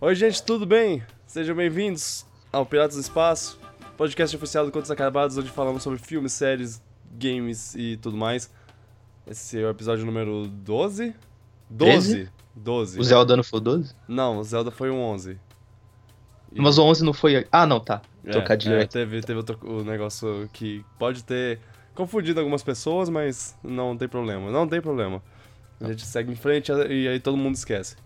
Oi, gente, tudo bem? Sejam bem-vindos ao Piratas do Espaço, podcast oficial do Contos Acabados, onde falamos sobre filmes, séries, games e tudo mais. Esse é o episódio número 12? 12? 12. O Zelda não foi o 12? Não, o Zelda foi o 11. E- Mas o 11 não foi. Ah, não, tá. É, Trocadilho é, aí. teve, teve outro o negócio que pode ter confundido algumas pessoas, mas não tem problema. Não tem problema. A gente segue em frente e aí todo mundo esquece.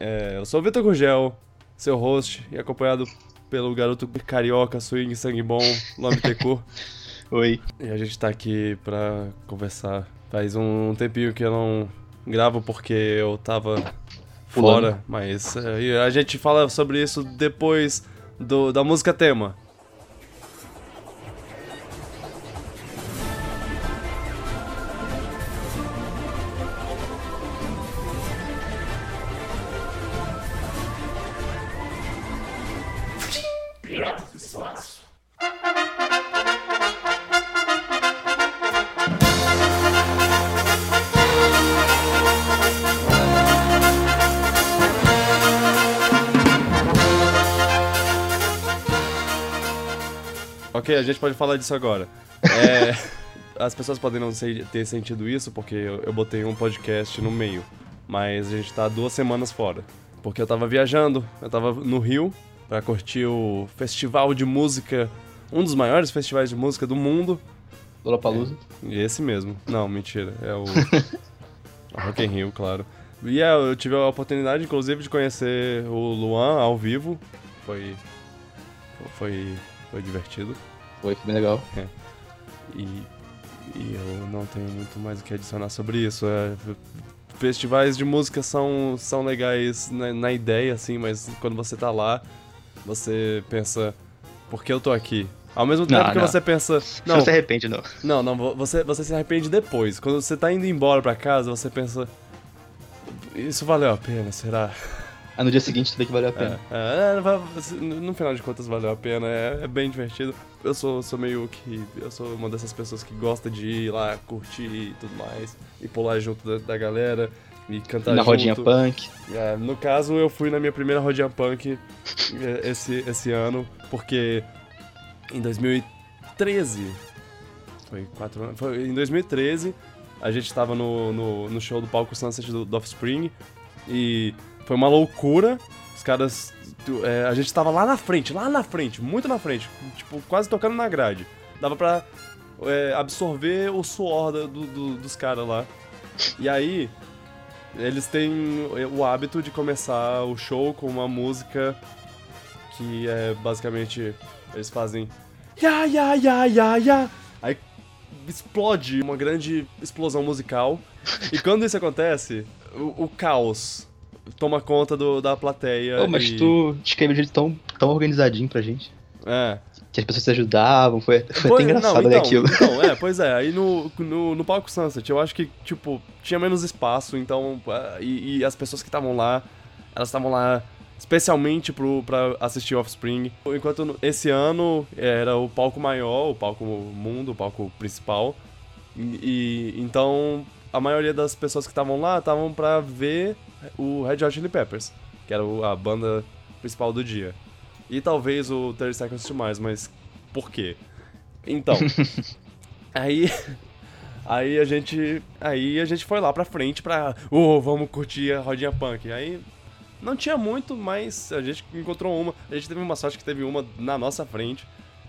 É, eu sou o Vitor Gurgel, seu host, e acompanhado pelo garoto carioca, swing, sangue bom, Lome Tecu. Oi. E a gente tá aqui pra conversar. Faz um tempinho que eu não gravo porque eu tava Pulando. fora, mas é, a gente fala sobre isso depois do, da música tema. A gente pode falar disso agora. É, as pessoas podem não ter sentido isso porque eu, eu botei um podcast no meio, mas a gente tá duas semanas fora. Porque eu tava viajando, eu tava no Rio pra curtir o festival de música, um dos maiores festivais de música do mundo. Lollapalooza. E esse mesmo. Não, mentira. É o. o Rock in Rio, claro. E é, eu tive a oportunidade, inclusive, de conhecer o Luan ao vivo. Foi. Foi. Foi divertido. Foi, foi bem legal. E, e eu não tenho muito mais o que adicionar sobre isso. É, festivais de música são, são legais na, na ideia, assim, mas quando você tá lá, você pensa, por que eu tô aqui? Ao mesmo Não, tempo que não. você pensa. Não, Não, se arrepende, não. não, não, vo- você, você se arrepende depois. Quando você tá indo embora pra casa, você pensa. Isso valeu a pena, será? Aí no dia seguinte tu vê que valeu a pena. É, é, vai- no final de contas valeu a pena, é, é bem divertido. Eu sou, sou meio que. Eu sou uma dessas pessoas que gosta de ir lá curtir e tudo mais, e pular junto da, da galera e cantar Na junto. rodinha punk. É, no caso, eu fui na minha primeira rodinha punk é, esse, esse ano, porque em 2013. Foi quatro anos. Foi em 2013, a gente tava no, no, no show do palco Sunset do, do Offspring e foi uma loucura. Os caras. é, a gente tava lá na frente, lá na frente, muito na frente, tipo, quase tocando na grade. Dava pra é, absorver o suor do- do- dos caras lá. E aí, eles têm o hábito de começar o show com uma música que é basicamente. Eles fazem. Ya, ya, ya, ya, ya. Aí explode uma grande explosão musical. E quando isso acontece, o, o caos toma conta do- da plateia. Ô, mas e- tu descreveu de jeito tão, tão organizadinho pra gente. É. Que as pessoas se ajudavam, foi, foi Pois- até engraçado não, né, então, aquilo. Então, é, pois é. Aí no, no, no palco Sunset, eu acho que, tipo, tinha menos espaço, então. ah, E, e as pessoas que estavam lá, elas estavam lá especialmente pro, pra assistir Offspring. Enquanto esse ano era o palco maior, o palco mundo, o palco principal. E, e- então a maioria das pessoas que estavam lá estavam pra ver o Red Hot Chili Peppers, que era a banda principal do dia. E talvez o 30 Seconds to Mars, mas por quê? Então, aí aí a gente aí a gente foi lá pra frente pra, oh, vamos curtir a rodinha punk. Aí não tinha muito, mas a gente encontrou uma. A gente teve uma sorte que teve uma na nossa frente.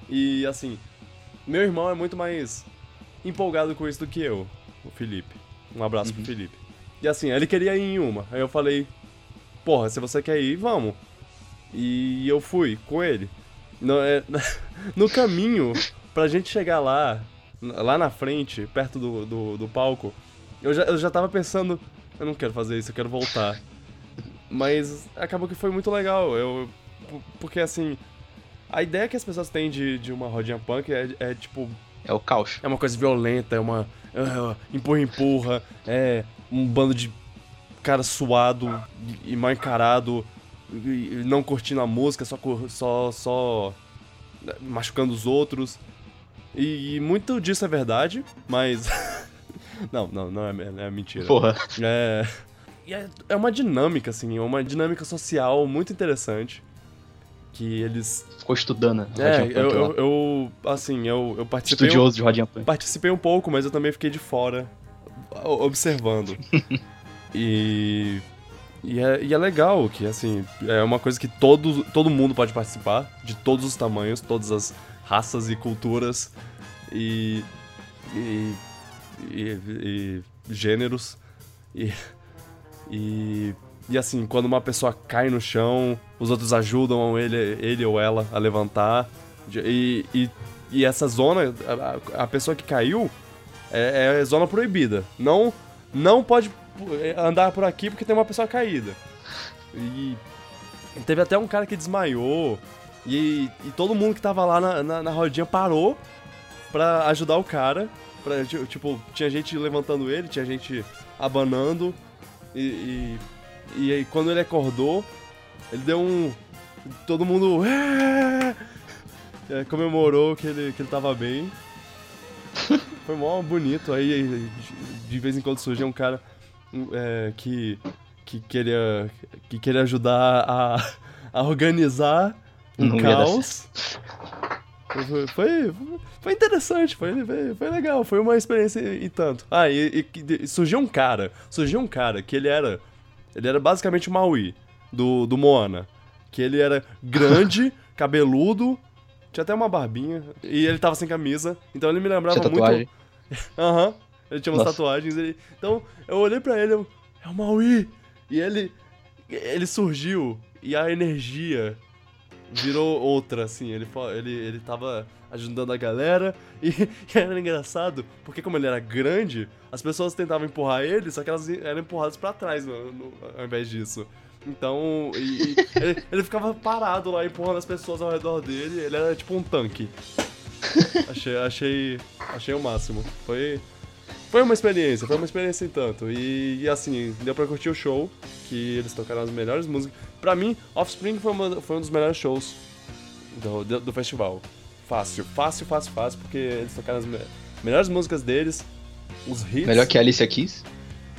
E assim, meu irmão é muito mais empolgado com isso do que eu, o Felipe. Um abraço pro Felipe. E assim, ele queria ir em uma. Aí eu falei, porra, se você quer ir, vamos. E eu fui com ele. No, é, no caminho, pra gente chegar lá, lá na frente, perto do, do, do palco, eu já, eu já tava pensando, eu não quero fazer isso, eu quero voltar. Mas acabou que foi muito legal. Eu, porque assim, a ideia que as pessoas têm de, de uma rodinha punk é, é tipo, É o caos. é uma coisa violenta, é uma. ah, empurra, empurra, é um bando de cara suado e, mal encarado, e, não curtindo a música, só, só, só machucando os outros. E, e muito disso é verdade, mas. não, não, não é, é mentira. Porra. É. é, é uma dinâmica, assim, é uma dinâmica social muito interessante. Que eles. Ficou estudando. né? É, eu, eu, eu, assim, eu, eu participei. Estudioso de Rodinha Punk. Participei um pouco, mas eu também fiquei de fora, observando. e. E é, e é legal que, assim, é uma coisa que todo, todo mundo pode participar, de todos os tamanhos, todas as raças e culturas e. e. e, e gêneros. E. E. E assim, quando uma pessoa cai no chão, os outros ajudam ele, ele ou ela a levantar. E, e, e essa zona, a, a pessoa que caiu, é, é zona proibida. Não, não pode andar por aqui porque tem uma pessoa caída. E teve até um cara que desmaiou. E, e todo mundo que tava lá na, na, na rodinha parou pra ajudar o cara. Pra, ti- tipo, tinha gente levantando ele, tinha gente abanando. E, e, e aí quando ele acordou, ele deu um. Todo mundo. É, comemorou que ele, que ele tava bem. Foi mó bonito. Aí de vez em quando surgia um cara um, é, que, que, queria, que queria ajudar a, a organizar um Não caos. Foi, foi, foi interessante, foi, foi, legal, foi uma experiência e tanto. Ah, e, e- e surgiu um cara, surgiu um cara que ele era, ele era basicamente o Maui do, do Moana. Que ele era grande, cabeludo, tinha até uma barbinha, e ele tava sem camisa, então ele me lembrava muito... Aham. Ele tinha umas Nossa. tatuagens. Ele... Então, eu olhei pra ele, eu... é o Maui! E ele. Ele surgiu e a energia virou outra, assim. Ele, ele, ele tava ajudando a galera e, e era engraçado, porque como ele era grande, as pessoas tentavam empurrar ele, só que elas eram empurradas pra trás no- no- ao invés disso. Então, e- e ele, ele ficava parado lá empurrando as pessoas ao redor dele, ele era tipo um tanque. Achei, achei, achei o máximo. Foi, foi uma experiência, foi uma experiência em tanto. E, e, assim, deu pra curtir o show, que eles tocaram as melhores músicas. Pra mim, Offspring foi, uma- foi um dos melhores shows do, do, do festival. Fácil, fácil, fácil, fácil, porque eles tocaram as me- melhores músicas deles, os hits. Melhor que a Alicia Keys?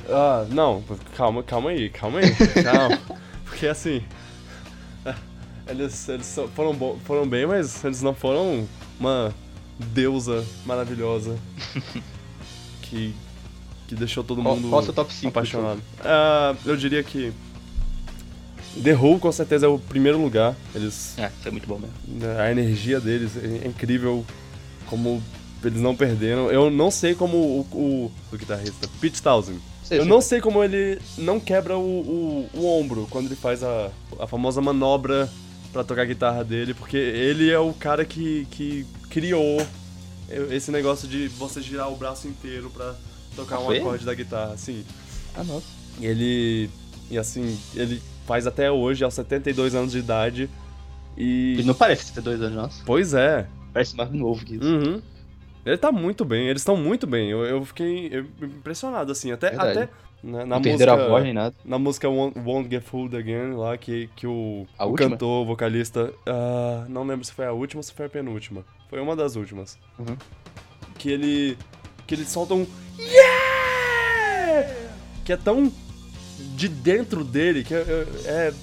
Ah, não, calma, calma aí, calma aí. Calma. Porque assim. Eles, eles foram, foram bem, mas eles não foram uma deusa maravilhosa que, que deixou todo Qual, mundo qual seu top 5? apaixonado. Ah, eu diria que. The Who com certeza é o primeiro lugar. Eles É, isso é muito bom mesmo. a energia deles é incrível, como eles não perderam. Eu não sei como o, o, o guitarrista, Pete Townsend, Sei, eu não sei como ele não quebra o, o, o ombro quando ele faz a, a famosa manobra pra tocar a guitarra dele, porque ele é o cara que, que criou esse negócio de você girar o braço inteiro pra tocar Ah, um acorde da guitarra, assim. Ah, nossa. E ele. E assim, ele faz até hoje, aos 72 anos de idade. E. Ele não parece ter dois anos, nossa. Pois é. Parece mais novo que isso. Uhum. Ele tá muito bem, eles estão muito bem. Eu, eu fiquei eu- impressionado, assim. Até, Verdade. até na, na não música. a voz nem nada. Na música Won't, Won't Get Fooled Again, lá, que, que o, A o última? cantor, o vocalista. ah, não lembro se foi a última ou se foi a penúltima. Foi uma das últimas. Uhum. Que ele. Que ele solta um. Yeah! Que é tão de dentro dele que é. é-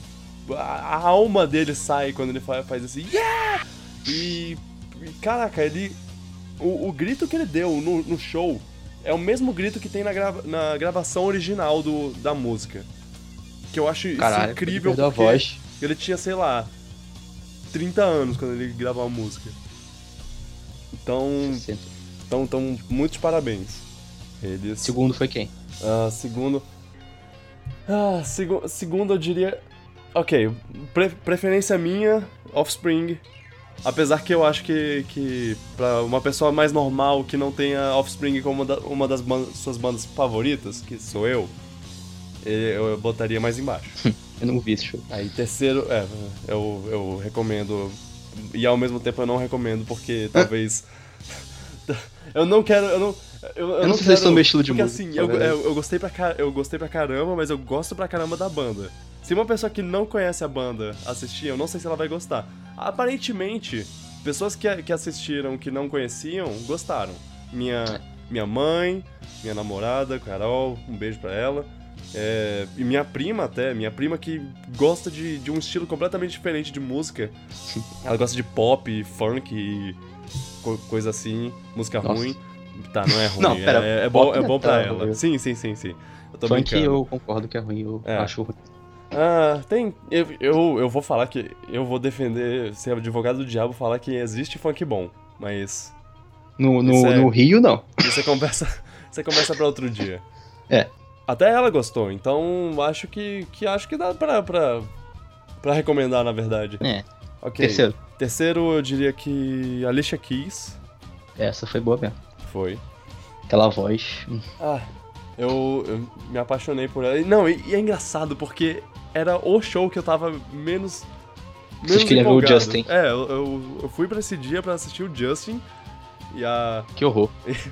a, alma dele sai quando ele fa- faz esse Yeah! E. e, caraca, ele. O, o grito que ele deu no, no show é o mesmo grito que tem na, grava- na gravação original do, da música. Que eu acho isso Caralho, incrível perdeu a porque voz. ele tinha, sei lá, 30 anos quando ele gravou a música. Então, 60. então, então muitos parabéns. Eles. Segundo foi quem? Ah, segundo. Ah, segu- segundo eu diria. Ok, pre- preferência minha, Offspring. Apesar que eu acho que, que pra uma pessoa mais normal que não tenha Offspring como uma, da- uma das ban- suas bandas favoritas, que sou eu, eu, eu botaria mais embaixo. Eu não vi esse show. Aí terceiro, é, eu, eu recomendo. E ao mesmo tempo eu não recomendo, porque talvez. Eu não quero. Eu não, eu, eu não sei se quero, eles são meu estilo de porque, música, assim, eu, verdade. eu, eu gostei pra, eu gostei pra caramba, mas eu gosto pra caramba da banda. Se uma pessoa que não conhece a banda assistir, eu não sei se ela vai gostar. Aparentemente, pessoas que, que assistiram que não conheciam, gostaram. Minha, minha mãe, minha namorada, Carol, um beijo pra ela. É, e minha prima até, minha prima que gosta de, de um estilo completamente diferente de música. Ela gosta de pop, funk e coisa assim, música Nossa. ruim. Tá, não é ruim. Não, pera, é, é bom, é bom é pra ela. Sim, sim, sim, sim. Eu tô Funk brincando. eu concordo que é ruim, eu É. acho ruim. Ah, tem. Eu, eu, eu vou falar que. Eu vou defender, ser advogado do diabo, falar que existe funk bom. Mas. No, no, é- no Rio, não. Você conversa. você conversa pra outro dia. É. Até ela gostou, então acho que. que acho que dá pra. pra, pra recomendar, na verdade. É. Ok. Terceiro. Terceiro, eu diria que. Alicia Keys Essa foi boa mesmo. foi. Aquela voz. hum, Ah, eu, eu me apaixonei por ela. Não, e, e é engraçado porque era o show que eu tava menos. Vocês menos queriam ver o. Justin. É, eu, eu, eu fui pra esse dia pra assistir o Justin. E a. Que horror.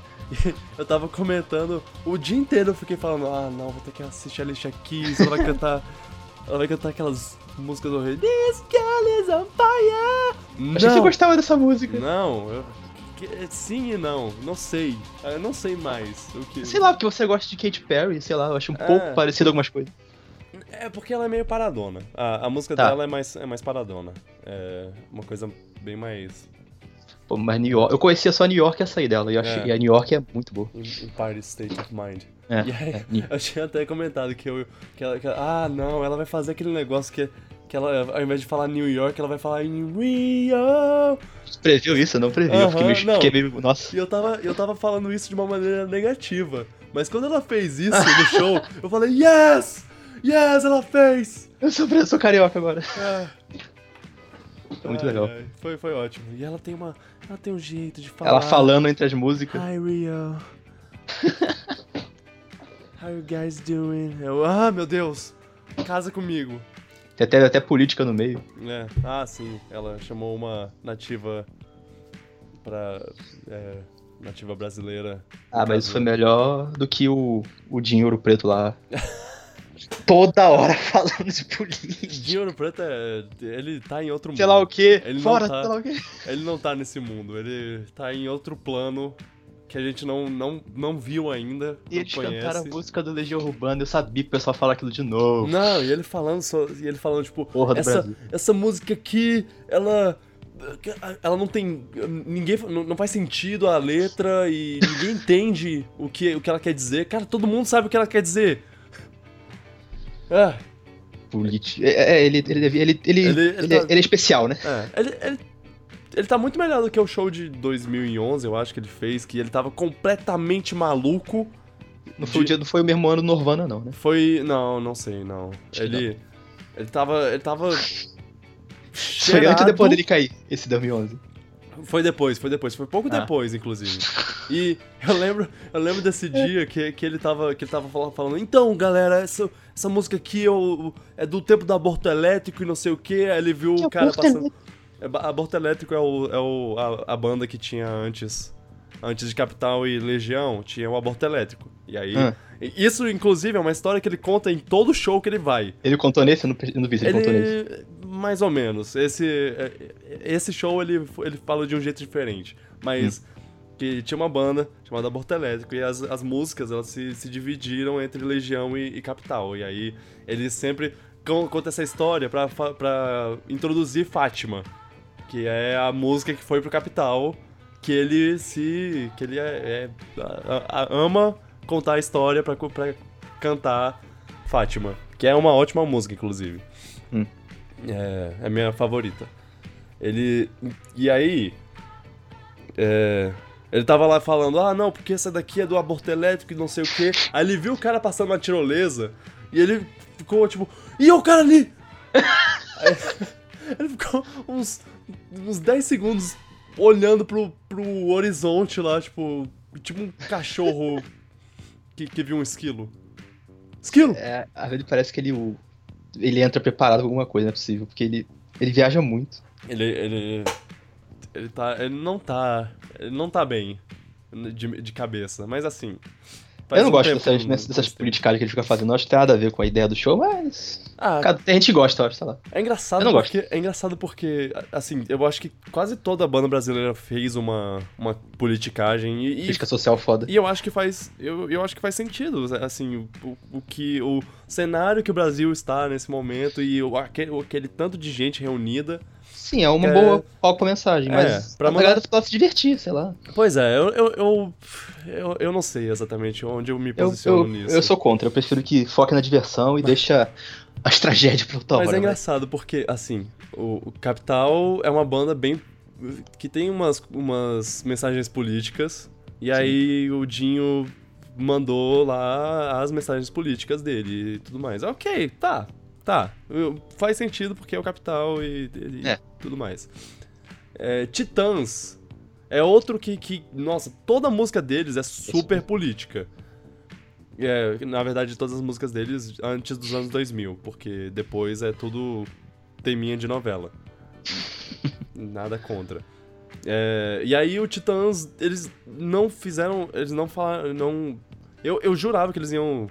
Eu tava comentando o dia inteiro, eu fiquei falando, ah não, vou ter que assistir a Alicia Keys, ela vai cantar. Ela vai cantar aquelas músicas horríveis. This girl is on fire! Achei que você gostava dessa música. Não, eu, sim e não, não sei. Eu não sei mais o que. Sei lá, porque você gosta de Katy Perry, sei lá, eu acho um É. pouco parecido algumas coisas. É porque ela é meio paradona. A, a música Tá. dela é mais, é mais paradona. É uma coisa bem mais. Pô, mas New York. Eu conhecia só New York e essa aí dela. E, achei, É. e a New York é muito boa. em party state of mind. É, E aí, é, eu tinha até comentado que eu. Que ela, que ela- ah, não, ela vai fazer aquele negócio que. Que ela, ao invés de falar New York, ela vai falar em Rio. Você previu isso? Eu não previ. eu fiquei meio, não. fiquei meio. Nossa. E eu tava, eu tava falando isso de uma maneira negativa. Mas quando ela fez isso no show, eu falei, yes! Yes, ela fez! Eu sou, eu sou carioca agora. É. É muito Ai, legal. ai, foi, foi ótimo. E ela tem uma. Ela tem um jeito de falar. Ela falando entre as músicas. Hi Rio. How you guys doing? Eu, ah, meu Deus. Casa comigo. Tem até, até política no meio. É. Ah, sim. Ela chamou uma nativa pra. É, nativa brasileira. Ah, mas isso foi melhor do que o, o Dinheiro Preto lá. Toda hora falando de política. Dinheiro Preto é. Ele tá em outro mundo. Sei lá o quê. Ele Fora, tá- sei lá o quê. Ele não tá nesse mundo. Ele tá em outro plano que a gente não, não, não viu ainda. E eles conhece. cantaram a música do Legião Urbana. Eu sabia que o pessoal fala aquilo de novo. Não, e ele falando só, e ele falando tipo, Porra essa, essa música aqui, ela ela não tem ninguém não, não faz sentido a letra e ninguém entende o que o que ela quer dizer. Cara, todo mundo sabe o que ela quer dizer. Ah, Política. É, é, ele, ele, ele, ele, Ele- ele, ele é, tá- ele é especial, né? é, ele, ele tá muito melhor do que o show de 2011, eu acho que ele fez, que ele tava completamente maluco. Não foi, o De- dia, não foi o mesmo ano do Norvana, não, né? Foi, não, não sei, não. Acho Ele ele tava ele tava Foi antes ou depois dele cair, esse 2011. Foi depois, foi depois, foi pouco Ah. depois, inclusive. E eu lembro, eu lembro desse dia que, que ele tava, que ele tava falando, falando, então, galera, essa, essa música aqui é, o- é do tempo do aborto elétrico e não sei o que. Aí ele viu Que o cara aborto passando. Aborto elétrico é, o, é o, a, a banda que tinha antes. Antes de Capital e Legião, tinha o aborto elétrico. E aí. Ah. Isso, inclusive, é uma história que ele conta em todo show que ele vai. Ele contou nesse? Eu não vi se ele, contou nesse. Ele. Mais ou menos. Esse, é, esse show ele, ele fala de um jeito diferente. Mas. Que tinha uma banda chamada Aborto Elétrico e as, as músicas elas se, se dividiram entre Legião e, e Capital. E aí ele sempre con- conta essa história pra introduzir Fátima, que é a música que foi pro Capital, que ele se. que ele é, é- a- a- ama contar a história pra, cantar Fátima, que é uma ótima música, inclusive. Hum. É, é a minha favorita. Ele. E aí. É, ele tava lá falando, ah, não, porque essa daqui é do aborto elétrico e não sei o quê. Aí ele viu o cara passando na tirolesa e ele ficou tipo, e o cara ali? Aí, ele ficou uns, uns 10 segundos olhando pro, pro horizonte lá, tipo, tipo um cachorro que, que viu um esquilo. Esquilo! É, às vezes parece que ele, ele entra preparado com alguma coisa, não é possível, porque ele, ele viaja muito. Ele, ele. Ele tá. Ele não tá. Ele não tá bem de, de cabeça, mas assim. Faz eu não um gosto dessas, dessas politicagens que ele fica fazendo, não acho que tem nada a ver com a ideia do show, mas. Ah, Cara, tem gente gosta, eu acho, sei lá. é engraçado Eu não gosto. porque é engraçado porque assim, eu acho que quase toda banda brasileira fez uma uma politicagem e, e, Crítica social foda. e eu acho que faz eu, eu acho que faz sentido, assim, o, o, o que o cenário que o Brasil está nesse momento e o, aquele, aquele tanto de gente reunida. Sim, é uma É. boa foco mensagem, É, mas pra pra mandar- galera só se divertir, sei lá. Pois é, eu eu, eu, eu, eu não sei exatamente onde eu me Eu, posiciono eu, nisso. eu sou contra, eu prefiro que foque na diversão e deixa as tragédias pra outra Mas é vai. engraçado porque, assim, o, o Capital é uma banda bem. que tem umas, umas mensagens políticas. E aí o Dinho mandou lá as mensagens políticas dele e tudo mais. Ok, tá, tá. Faz sentido porque é o Capital e, e É. tudo mais. É, Titãs é outro que, que. Nossa, toda a música deles é super política. É, na verdade, todas as músicas deles antes dos anos 2000, porque depois é tudo teminha de novela. Nada contra. É, e aí o Titãs, eles não fizeram, eles não falaram, não... Eu, eu jurava que eles iam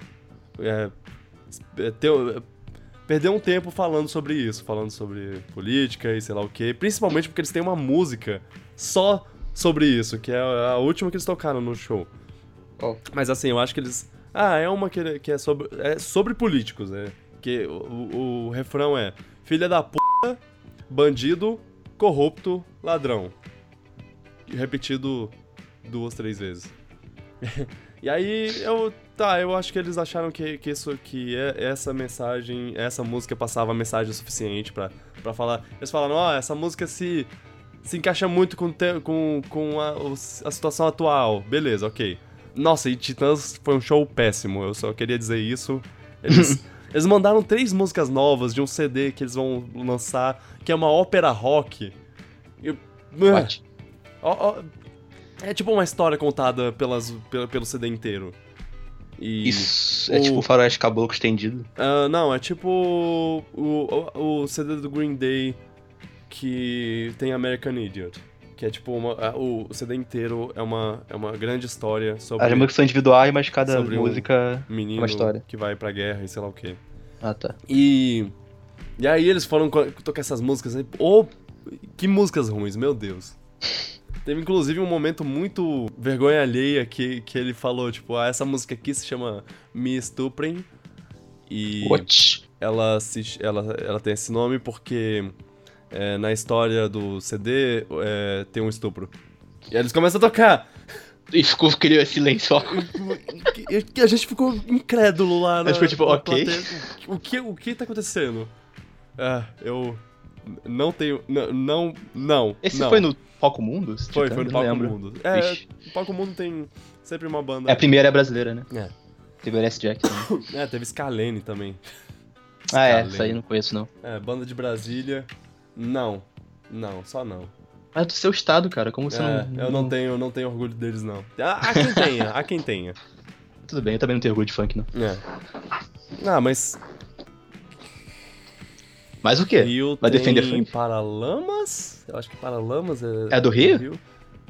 é, é, ter, perder um tempo falando sobre isso, falando sobre política e sei lá o quê, principalmente porque eles têm uma música só sobre isso, que é a última que eles tocaram no show. Qual? Mas assim, eu acho que eles. Ah, é uma que, que é sobre. É sobre políticos, né? Que o, o, o refrão é filha da puta, bandido, corrupto, ladrão. Repetido duas, três vezes. e aí eu. Tá, eu acho que eles acharam que, que isso que é, essa mensagem, essa música passava a mensagem suficiente pra, pra falar. Eles falaram, ó, essa música se. Se encaixa muito com, te- com, com a, a situação atual. Beleza, ok. Nossa, e Titãs foi um show péssimo, eu só queria dizer isso. Eles, eles mandaram três músicas novas de um CD que eles vão lançar, que é uma ópera rock. E- What? Ó, ó, é tipo uma história contada pelas, pelo, pelo CD inteiro. E, Isso é o- tipo o faroeste caboclo estendido. Ah, não, é tipo o, o, o CD do Green Day que tem American Idiot. Que é tipo uma, a- o CD inteiro é uma, é uma grande história sobre As músicas são individuais, mas cada música. um menino uma história. que vai pra guerra e sei lá o quê. Ah, tá. E. E aí eles foram tocar essas músicas. aí, Oh, que músicas ruins, meu Deus. Teve inclusive um momento muito vergonha alheia que, que ele falou, tipo, ah, essa música aqui se chama Me Estuprem. E What? ela, se, ela, ela tem esse nome porque é, na história do CD é, tem um estupro. E aí eles começam a tocar. E ficou, criou esse silêncio. E a gente ficou incrédulo lá na, A gente ficou tipo, ok. plateia. O que, o que tá acontecendo? Ah, eu não tenho... Não, não, não. Esse não. foi no Palco Mundo? Foi, foi no Eu Palco lembro. Mundo. É, o Palco Mundo tem sempre uma banda... É, a primeira é brasileira, né? É. Teve o. Jack também. É, teve Scalene também. ah, é. Scalene. Isso aí eu não conheço, não. É, banda de Brasília. Não. Não, só não. Mas é do seu estado, cara. Como você É, não. eu não tenho, não tenho orgulho deles, não. Há, há quem tenha, há quem tenha. Tudo bem, eu também não tenho orgulho de funk, não. É. Ah, mas Mas o quê? Rio Vai tem defender? Paralamas? Eu acho que Paralamas é... É do Rio?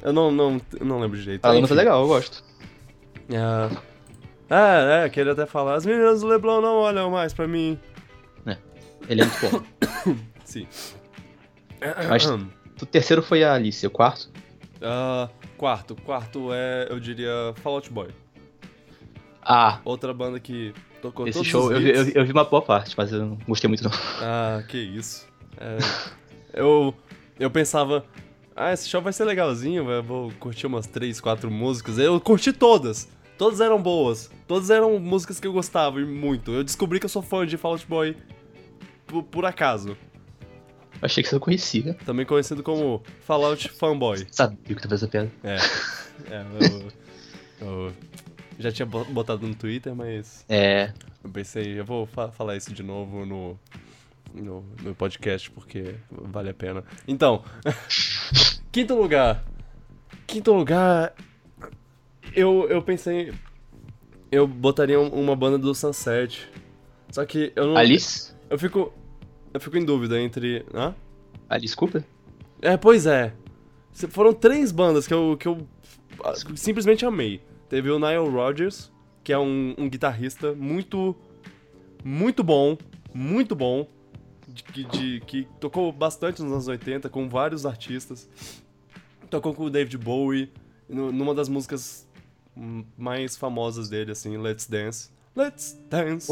Eu não, não, não lembro direito. Ah, não tá Enfim. legal, eu gosto. É, é, é, queria até falar. As meninas do Leblon não olham mais pra mim. Ele é muito bom. Sim. Mas- o terceiro foi a Alice, o quarto. Ah, quarto. Quarto é, eu diria, Fall Out Boy. Ah, Outra banda que tocou esse show eu, vi- eu, eu vi uma boa parte, mas eu não gostei muito, não. Ah, que isso. É, eu, eu pensava, ah, esse show vai ser legalzinho, vou curtir umas três, quatro músicas. Eu curti todas. Todas eram boas. Todas eram músicas que eu gostava e muito. Eu descobri que eu sou fã de Fall Out Boy por, por acaso. Achei que você conhecia. Também conhecido como Fallout Fanboy. Sabia que tu fez essa piada. É. é eu, eu já tinha bo- botado no Twitter, mas É. eu pensei, eu vou fa- falar isso de novo no, no, no podcast, porque vale a pena. Então, quinto lugar. Quinto lugar, eu, eu pensei, eu botaria um- uma banda do Sunset. Só que eu não... Alice? Eu fico, eu fico em dúvida entre... Hã? Alice Cooper? É, pois é. Foram três bandas que eu, que eu ah, simplesmente amei. Teve o Nile Rodgers, que é um, um guitarrista muito, muito bom. muito bom, de, de- que tocou bastante nos anos 80 com vários artistas. Tocou com o David Bowie, nu- numa das músicas mais famosas dele, assim, Let's Dance. Let's Dance.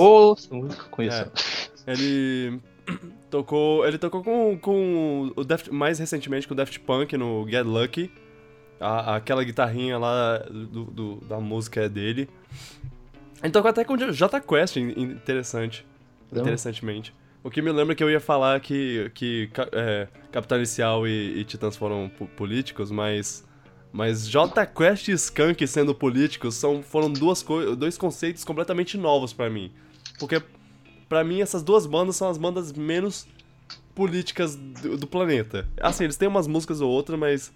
Eu conheço. É. Ele tocou, ele tocou com, com o Daft, mais recentemente com o Daft Punk no Get Lucky. A- aquela guitarrinha lá do, do- da música é dele. Ele tocou até com o J Quest, in- interessante, Não. interessantemente. O que me lembra que eu ia falar que, que é, Capital Inicial e, e Titãs foram po- políticos, mas mas J Quest e Skunk sendo políticos são, foram duas dois conceitos completamente novos pra mim. Porque Pra mim, essas duas bandas são as bandas menos políticas do, do planeta. Assim, eles têm umas músicas ou outra, mas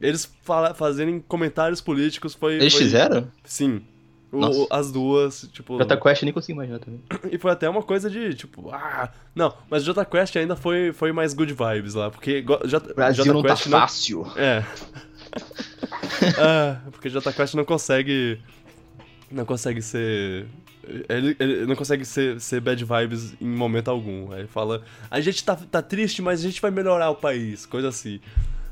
eles fala, fazerem comentários políticos foi. Eles foi- fizeram? Sim. O- as duas, tipo. Jota Quest nem consigo imaginar também. E foi até uma coisa de, tipo, ah. Não, mas Jota Quest ainda foi, foi mais good vibes lá, porque go- J, O Brasil Jota não tá Quest fácil. É. ah, porque Jota Quest não consegue. Não consegue ser. Ele, ele não consegue ser, ser bad vibes em momento algum. Aí ele fala: A gente tá, tá triste, mas a gente vai melhorar o país. Coisa assim.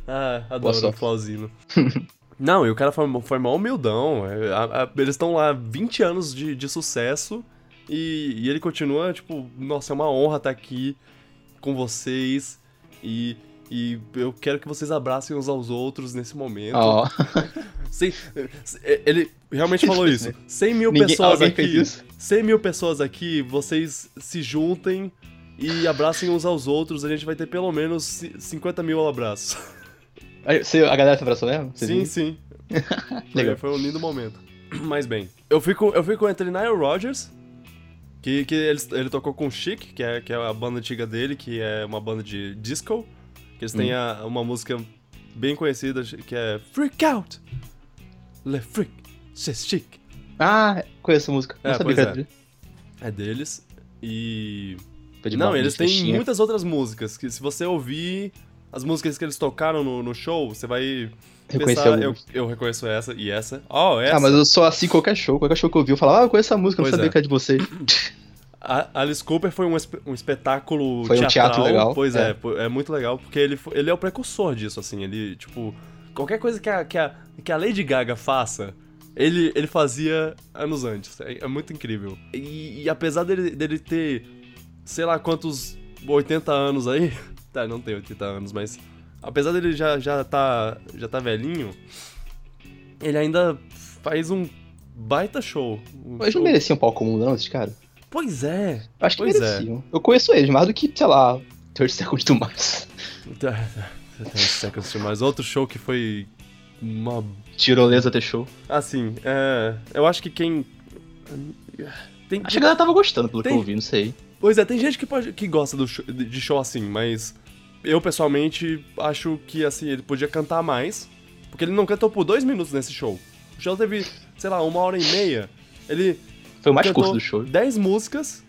Ah, adoro o. Flauzino. não, e o cara foi, foi mal humildão. É, a- a- eles estão lá 20 anos de, de sucesso e, e ele continua, tipo, nossa, é uma honra estar aqui com vocês. E, e eu quero que vocês abracem uns aos outros nesse momento. Ó, Sem- ele realmente falou isso. 100 mil Ninguém- pessoas aqui. fez isso? 100 mil pessoas aqui, vocês se juntem e abracem uns aos outros. A gente vai ter pelo menos ci- 50 mil abraços. Você- a galera se abraçou mesmo? Você sim, viu? sim. Legal. Foi, um lindo momento. Mas bem, eu fico, eu fico entre Nile Rodgers, que, que ele, ele tocou com Chic, que é, que é a banda antiga dele, que é uma banda de disco. Que eles Hum. têm a- uma música bem conhecida que é Freak Out! Le Freak, c'est chic. Ah, conheço essa música. Não É, sabia pois que era é. dele. É deles. E. De Não, eles têm muitas outras músicas, que se você ouvir as músicas que eles tocaram no, no show, você vai pensar, eu, eu reconheço essa e essa. Oh, essa. Ah, mas eu sou assim qualquer show. Qualquer show que eu vi, eu falava, ah, eu conheço essa música, eu não Pois sabia é. que era de vocês. A Alice Cooper foi um, espe- um espetáculo Foi um teatral. teatro legal, Pois é. é. é muito legal, porque ele, ele é o precursor disso, assim. Ele, tipo, qualquer coisa que a, que a, que a Lady Gaga faça, ele, ele fazia anos antes. É, é muito incrível. E, e apesar dele, dele ter, sei lá quantos 80 anos aí. Tá, não tem 80 anos, mas. Apesar dele já, já, tá, já tá velhinho, ele ainda faz um baita show. Um Eles show- não mereciam um palco comum, não, esses caras? Pois é. Eu Acho que Pois é. mereciam. Eu conheço eles mais do que, sei lá, 30 Seconds to Mars. Tá, tá, tá, Seconds to Mars. Outro show que foi uma... Tirolesa até show. Assim, é... Eu acho que quem... Tem, Acho que a galera tava gostando pelo Tem- que eu ouvi, não sei. Pois é, tem gente que, pode, que gosta do show- de show assim, mas... Eu, pessoalmente, acho que, assim, ele podia cantar mais. Porque ele não cantou por dois minutos nesse show. O show teve, sei lá, uma hora e meia. Ele Foi o mais curto do show. 10 músicas.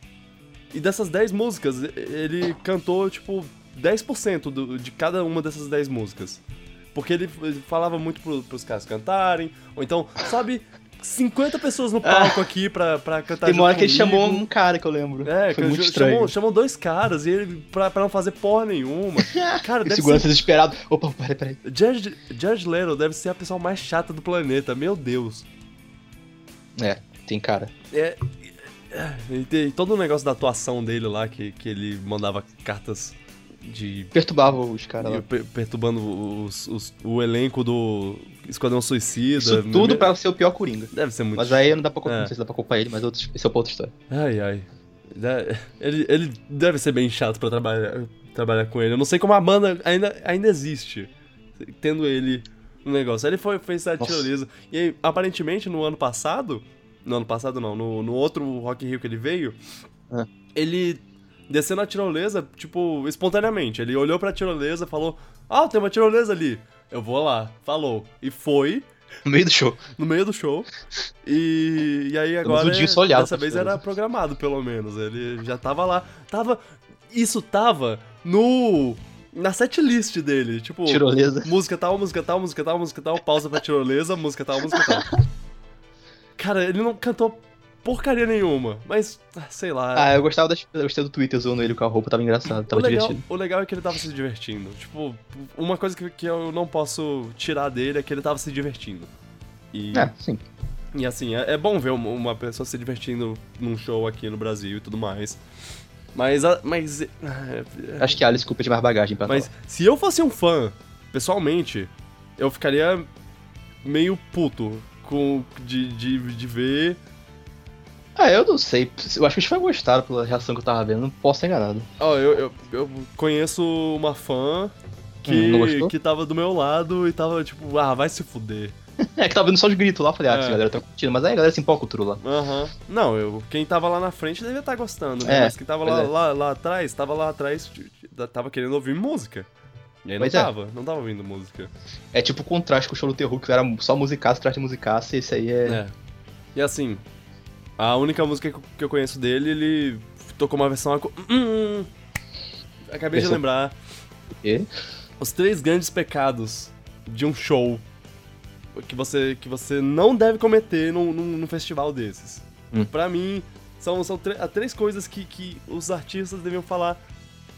E dessas 10 músicas, ele cantou, tipo, 10% do, de cada uma dessas 10 músicas. Porque ele, ele falava muito pro, pros caras cantarem. Ou então, sabe, 50 pessoas no palco aqui pra, pra cantar Tem uma hora que ele chamou um cara que eu lembro. É, Foi muito estranho. Chamou, chamou dois caras e ele, pra, pra não fazer porra nenhuma. Cara, E deve segurança ser. desesperado. Opa, peraí, peraí. Judge, Judge Leto deve ser a pessoa mais chata do planeta, meu Deus. É, tem cara. É. E tem todo o negócio da atuação dele lá, que, que ele mandava cartas de. Perturbava os caras per- perturbando os, os- o elenco do Esquadrão Suicida. Isso tudo pra ser o pior Coringa. Deve ser muito. Mas aí não dá pra culpar, É. não sei se dá pra culpar ele, mas outros, esse é outra história. Ai, ai. Ele, ele deve ser bem chato pra trabalhar, trabalhar com ele. Eu não sei como a banda ainda, ainda existe, tendo ele no negócio. Aí ele foi, fez essa tirolesa. E aí, aparentemente, no ano passado. No ano passado, não. No, no outro Rock in Rio que ele veio, Ah. ele desceu na tirolesa, tipo, espontaneamente. Ele olhou pra tirolesa falou: Ah, tem uma tirolesa ali. Eu vou lá. Falou. E foi No meio do show. no meio do show. E, e aí agora, o Dinho só olhava dessa vez era programado, pelo menos. Ele já tava lá. Tava. Isso tava no. Na setlist dele. Tipo, Tirolesa. música tal, música tal, música tal, música tal, pausa pra tirolesa, música tal, música tal. Cara, ele não cantou porcaria nenhuma, mas ah, sei lá. Ah, eu gostava da, eu gostei do Twitter usando ele com a roupa, tava engraçado, tava o, legal, divertido. o legal é que ele tava se divertindo. Tipo, uma coisa que, que eu não posso tirar dele é que ele tava se divertindo. E, É, sim. e assim, é, é bom ver uma, pessoa se divertindo num show aqui no Brasil e tudo mais. Mas. a- mas é, Acho que a Alice Cooper tinha mais bagagem pra Mas falar. se eu fosse um fã, pessoalmente, eu ficaria meio puto com, de, de, de ver. Ah, eu não sei. Eu acho que os fãs gostaram pela reação que eu tava vendo, não posso ter enganado. Ó, eu, eu, eu conheço uma fã que, Hum, não que tava do meu lado e tava tipo, ah, vai se fuder. É que tava vendo só os gritos lá, falei, ah, É. essa galera tá curtindo, mas aí a galera se empolga com lá. Aham. Não, eu, quem tava lá na frente devia estar gostando, né? É, Mas quem tava lá, é. lá, lá atrás, tava lá atrás, tava querendo ouvir música. E aí não Pois é. tava, não tava ouvindo música. É tipo o contraste com o show do terror, que era só musicaço atrás de musicaço, e esse aí é. É. E assim, a única música que eu- conheço dele, ele tocou uma versão. acu- Hum, acabei de lembrar. E- Os três grandes pecados de um show que você, que você não deve cometer num, num, num festival desses. Hum. Pra mim, são, são três coisas que, que os artistas deviam falar: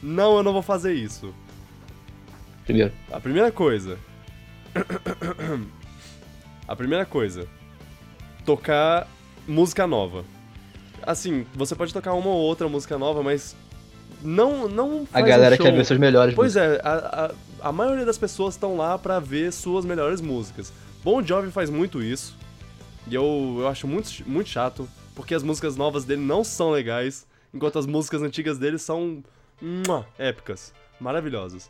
não, eu não vou fazer isso. Primeiro. A primeira coisa. A primeira coisa. Tocar música nova. Assim, você pode tocar uma ou outra música nova, mas não não A galera um quer ver seus melhores. Pois é, a, a, a maioria das pessoas estão lá pra ver suas melhores músicas. Bon Jovi faz muito isso. E eu, eu acho muito, muito chato, porque as músicas novas dele não são legais, enquanto as músicas antigas dele são mua, épicas, maravilhosas.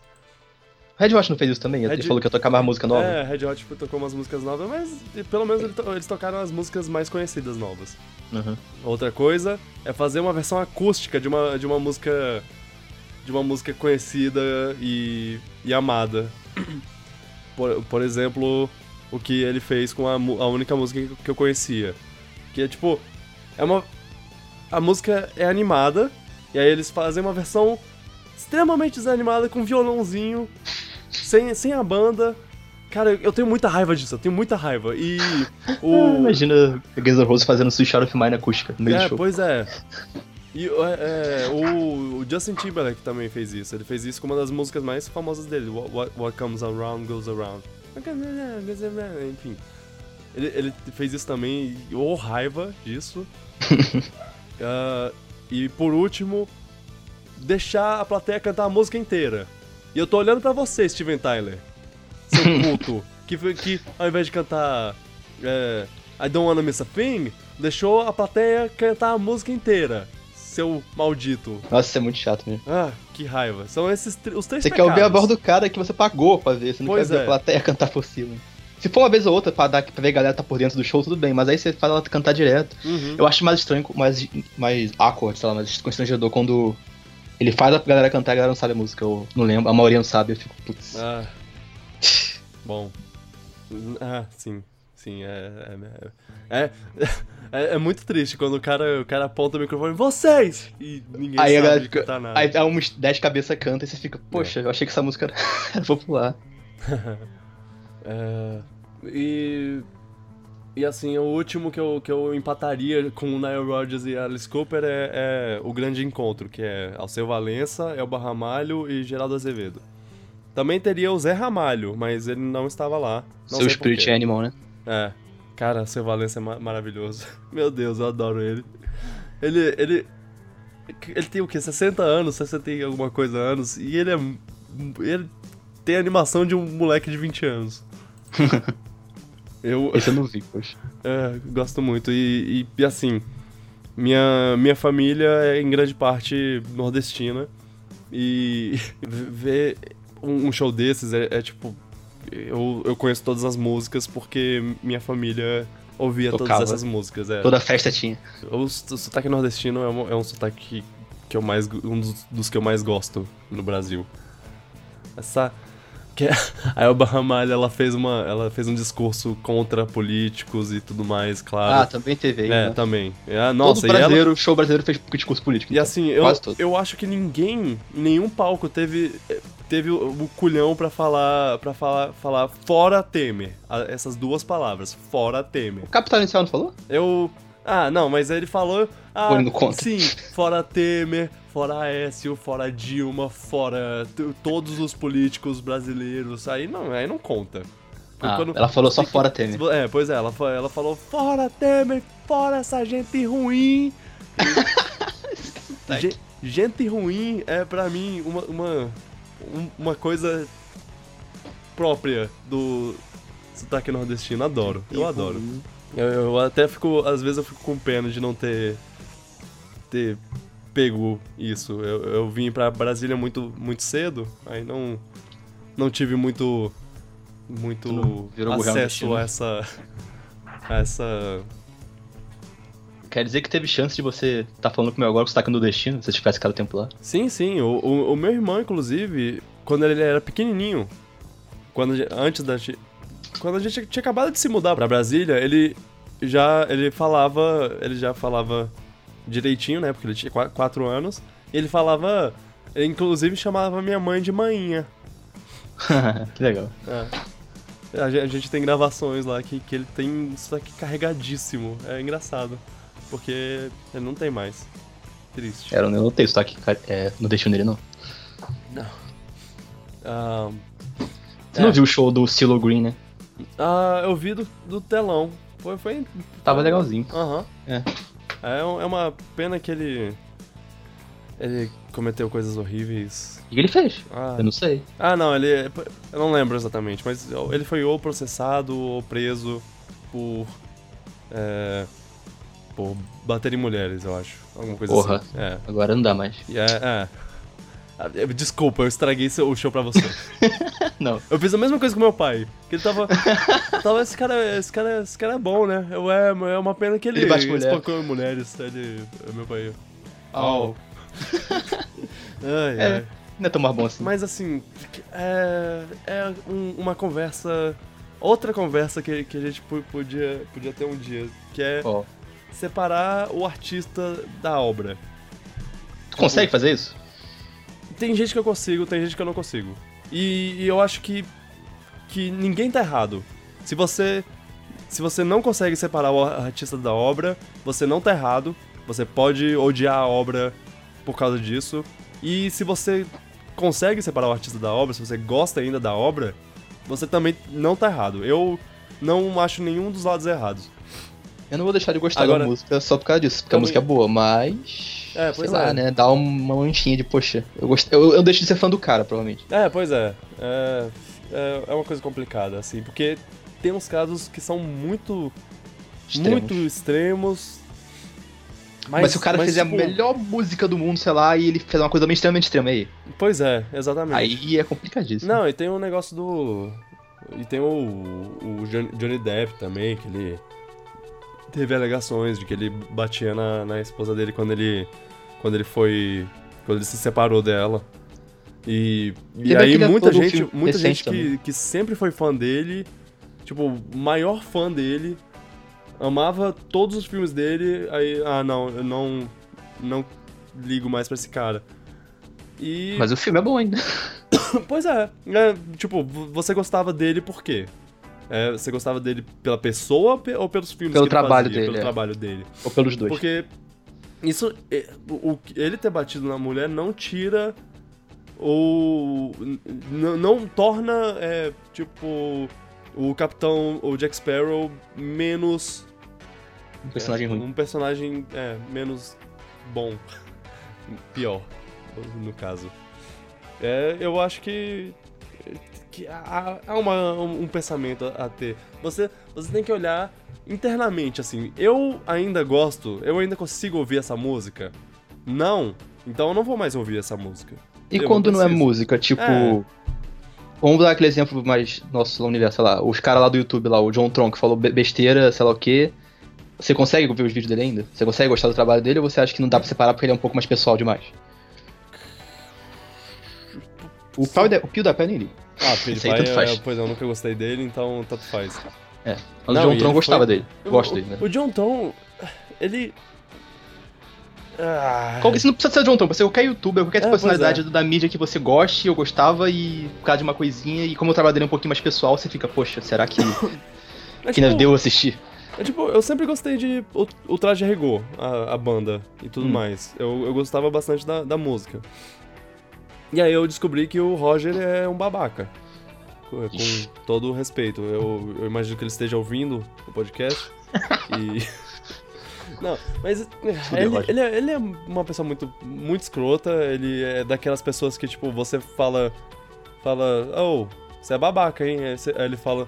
Red Hot não fez isso também? Ele Red- falou que ia tocar mais música nova. É, Red Hot tipo, tocou umas músicas novas, mas pelo menos ele to- eles tocaram as músicas mais conhecidas novas. Uhum. Outra coisa é fazer uma versão acústica de uma, de uma música de uma música conhecida e, e amada. Por, por exemplo, o que ele fez com a, a única música que eu conhecia. Que é tipo, é uma a música é animada e aí eles fazem uma versão extremamente desanimada com violãozinho, sem, sem a banda. Cara, eu tenho muita raiva disso, eu tenho muita raiva. E o imagina Guns N' Roses fazendo Sweet Child of Mine acústica no meio é, do show. pois é. E é, é, o, Justin Timberlake também fez isso. Ele fez isso com uma das músicas mais famosas dele, What, What- What Comes Around Goes Around. Enfim. Ele, ele fez isso também, ou raiva disso. Ah, e por último, deixar a plateia cantar a música inteira. E eu tô olhando pra você, Steven Tyler. Seu puto. que, que ao invés de cantar é, I Don't Wanna Miss a Thing, deixou a plateia cantar a música inteira. Seu maldito. Nossa, isso é muito chato mesmo. Ah, que raiva. São esses os três Você quer pecados. ouvir a voz do cara que você pagou pra ver, você não Pois quer ver é. a plateia cantar por cima. Se for uma vez ou outra pra, dar, pra ver a galera tá por dentro do show, tudo bem, mas aí você faz ela cantar direto. Uhum. Eu acho mais estranho, mais, mais awkward, sei lá, mais constrangedor quando ele faz a galera cantar e a galera não sabe a música. Eu não lembro, a maioria não sabe, eu fico, putz. Ah. Bom. Ah, sim. Sim, é. É, é, é, é muito triste quando o cara, o cara aponta o microfone, vocês! E ninguém Aí sabe galera fica. cantar nada. Aí há uns 10 cabeças canta e você fica, poxa, eu achei que essa música era, era popular. É, e. E assim, o último que eu, que eu empataria com o Nile Rodgers e Alice Cooper é, é o grande encontro, que é Alceu Valença, Elba Ramalho e Geraldo Azevedo. Também teria o Zé Ramalho, mas ele não estava lá. Não Seu Spirit. Animal, né? É. Cara, seu Valença é ma- maravilhoso. Meu Deus, eu adoro ele. Ele. Ele. Ele tem o quê? 60 anos, 60 e alguma coisa anos. E ele é. Ele tem a animação de um moleque de 20 anos. eu Esse eu não vi, poxa. é, gosto muito. E, e- assim, minha, minha família é em grande parte nordestina. E ver um show desses é, é tipo. Eu, eu conheço todas as músicas porque minha família ouvia Tocava. todas essas músicas. É. Toda festa tinha. O, sotaque nordestino é um, é um sotaque que, eu mais, um dos, dos que eu mais gosto no Brasil. Essa. Que a Elba Ramalho, ela fez, uma, ela fez um discurso contra políticos e tudo mais, Ah, claro. também teve aí. é, né? também. É, nossa, Todo e ela, brasileiro, show brasileiro fez discurso político. e então. assim, eu, todo. eu acho que ninguém, em nenhum palco teve, teve o, o culhão pra falar, pra falar, falar fora Temer. Essas duas palavras, fora Temer. O Capital Inicial não falou? Eu, Ah, não, mas ele falou. Ah, sim, fora Temer, fora Aécio, fora Dilma, fora todos os políticos brasileiros. Aí não, aí não conta. Ah, quando- ela falou só fora Temer. É, pois é, ela, ela falou fora Temer, fora essa gente ruim. Ge- gente ruim é pra mim uma, uma, um- uma coisa própria do sotaque nordestino. Adoro, eu adoro. Eu, eu até fico, às vezes eu fico com pena de não ter ter pego isso. Eu, eu vim pra Brasília muito, muito cedo, aí não não tive muito muito acesso a essa a essa Quer dizer que teve chance de você tá falando comigo agora com o sotaque do destino, se você tivesse ficado tempo lá? Sim, sim. O, o, o meu irmão, inclusive, quando ele era pequenininho, quando antes da quando a gente tinha acabado de se mudar pra Brasília, ele já ele falava, ele já falava direitinho, né? Porque ele tinha 4 anos. E ele falava, ele inclusive chamava minha mãe de manhinha. que legal. A gente, a gente tem gravações lá que, que ele tem isso aqui carregadíssimo. É engraçado. Porque ele não tem mais. Triste. Era, eu não tenho sotaque é, no destino dele, não. Ah, Você É. não viu o show do Silo Green, né? Ah, eu vi do, do telão. Foi, foi. Tava legalzinho. Aham. É. É, um- é uma pena que ele. Ele cometeu coisas horríveis. O que ele fez? Ah, Eu não sei. ah, não, ele. Eu não lembro exatamente, mas ele foi ou processado ou preso por. É, por bater em mulheres, eu acho. Alguma coisa Porra. assim. É. Agora não dá mais. É, é. Desculpa, eu estraguei o show pra você. Não. Eu fiz a mesma coisa com meu pai. Que ele tava. tava esse cara, esse cara, esse cara é bom, né? Eu, é, é uma pena que ele, Ele bate mulher. espancou mulheres. Ele. Meu pai. Au. Ai, É. ai. Não é tão mais bom assim. Mas assim, é, é um- uma conversa. Outra conversa que, que a gente podia, podia ter um dia, que é Ó, separar o artista da obra. tu consegue fazer isso? Tem gente que eu consigo, tem gente que eu não consigo. E, e eu acho que, que ninguém tá errado. Se você, se você não consegue separar o artista da obra, você não tá errado. Você pode odiar a obra por causa disso. E se você consegue separar o artista da obra, se você gosta ainda da obra, você também não tá errado. Eu não acho nenhum dos lados errados. Eu não vou deixar de gostar Agora- da música só por causa disso, porque Também- a música é boa, mas. É, sei pois lá, é. né? Dá uma manchinha de, poxa, eu, gost... eu, eu deixo de ser fã do cara, provavelmente. É, pois é. É, é, é uma coisa complicada, assim, porque tem uns casos que são muito, Extremos. muito extremos. Mas, se o cara mas, fizer tipo, a melhor música do mundo, sei lá, e ele fizer uma coisa bem extremamente extrema aí. Pois é, exatamente. Aí é complicadíssimo. Não, e tem um negócio do. E tem o, o Johnny Depp também, que ele teve alegações de que ele batia na, na esposa dele quando ele. Quando ele foi. Quando ele se separou dela. E, e aí aquele muita gente, muita gente que, que sempre foi fã dele, tipo, maior fã dele, amava todos os filmes dele, aí, ah não, eu não, não ligo mais pra esse cara. E Mas o filme é bom ainda. Pois é, é, tipo, você gostava dele por quê? É, você gostava dele pela pessoa pe- ou pelos filmes Pelo que ele trabalho fazia, dele, Pelo é. trabalho dele. Ou pelos dois. Porque isso, é, o, ele ter batido na mulher não tira ou não torna, é, tipo, o Capitão, o Jack Sparrow menos Um personagem é, ruim. Um personagem é, menos bom. Pior, no caso. É, eu acho que. Que há, há uma, um pensamento a, a ter. Você, você tem que olhar internamente, assim. Eu ainda gosto, eu ainda consigo ouvir essa música? Não. Então eu não vou mais ouvir essa música. E eu quando não não é música, tipo. É. Vamos dar aquele exemplo mais nosso no universo, sei lá. Os caras lá do YouTube, lá, o John Tron, que falou be- besteira, sei lá o quê. Você consegue ver os vídeos dele ainda? Você consegue gostar do trabalho dele ou você acha que não dá pra separar porque ele é um pouco mais pessoal demais? O, pau da- o Pio da Pé nem liga. Ah, PewDiePie, tanto é, faz. pois é, eu nunca gostei dele, então tanto faz. É. Mas Não, o John Tron gostava foi- dele. Gosto dele, né? O John Tom, ele. Ah, Qual- Isso não precisa ser o John Tron, pode ser qualquer youtuber, qualquer É, personalidade é. da mídia que você goste, eu gostava, e por causa de uma coisinha, e como o trabalho dele é um pouquinho mais pessoal, você fica, poxa, será que, mas, que ainda tipo, deu assistir? É tipo, eu sempre gostei de o, o traje regou, a, a banda e tudo Hum. mais. Eu, eu gostava bastante da, da música. E aí eu descobri que o Roger é um babaca. Com, Ixi. todo o respeito. Eu, eu imagino que ele esteja ouvindo o podcast. e. Não, mas ele, ele, é, ele é uma pessoa muito, muito escrota. Ele é daquelas pessoas que, tipo, você fala. Fala, oh, você é babaca, hein? Aí ele fala,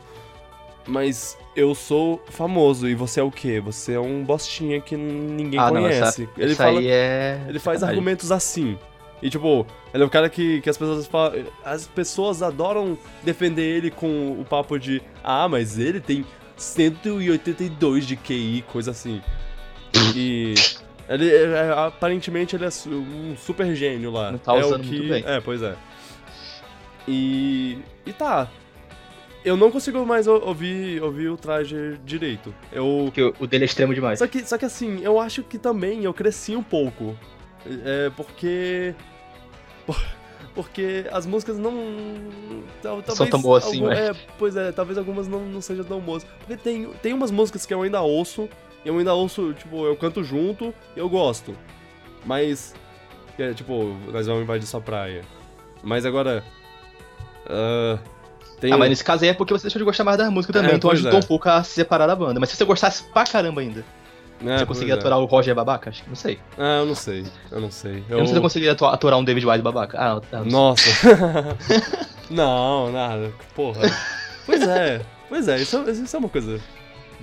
mas eu sou famoso e você é o quê? Você é um bostinha que ninguém ah, não, conhece. essa, ele essa fala, aí é. ele faz argumentos assim. E tipo, ele é o cara que, que as pessoas falam. As pessoas adoram defender ele com o papo de Ah, mas ele tem 182 de QI, coisa assim. E. Ele, é, aparentemente ele é um super gênio lá. Não tá é o usando que, muito bem. É, pois é. E. E tá. Eu não consigo mais ou- ouvir, ouvir o traje direito. Eu. Porque o- o dele é extremo demais. Só que, só que assim, eu acho que também eu cresci um pouco. É porque. Por- Porque as músicas não. tal- Talvez. tão boas assim, algum- né? é, pois é, talvez algumas não, não sejam tão boas. Porque tem, tem umas músicas que eu ainda ouço, e eu ainda ouço, tipo, eu canto junto e eu gosto. Mas. É, tipo, nós vamos invadir sua praia. Mas agora. ah, tem Ah, mas nesse caso aí é porque você deixou de gostar mais da música também, É, então ajudou é. um pouco a se separar da banda. Mas se você gostasse pra caramba ainda, é, você pois conseguia é. aturar o Roger babaca? Acho que não sei. Ah, eu não sei. Eu não sei. Eu não sei se eu conseguiria atu- aturar um David Wise babaca. Ah, não, não, Nossa. não, nada. Porra. Pois é. Pois é, isso, é- isso é uma coisa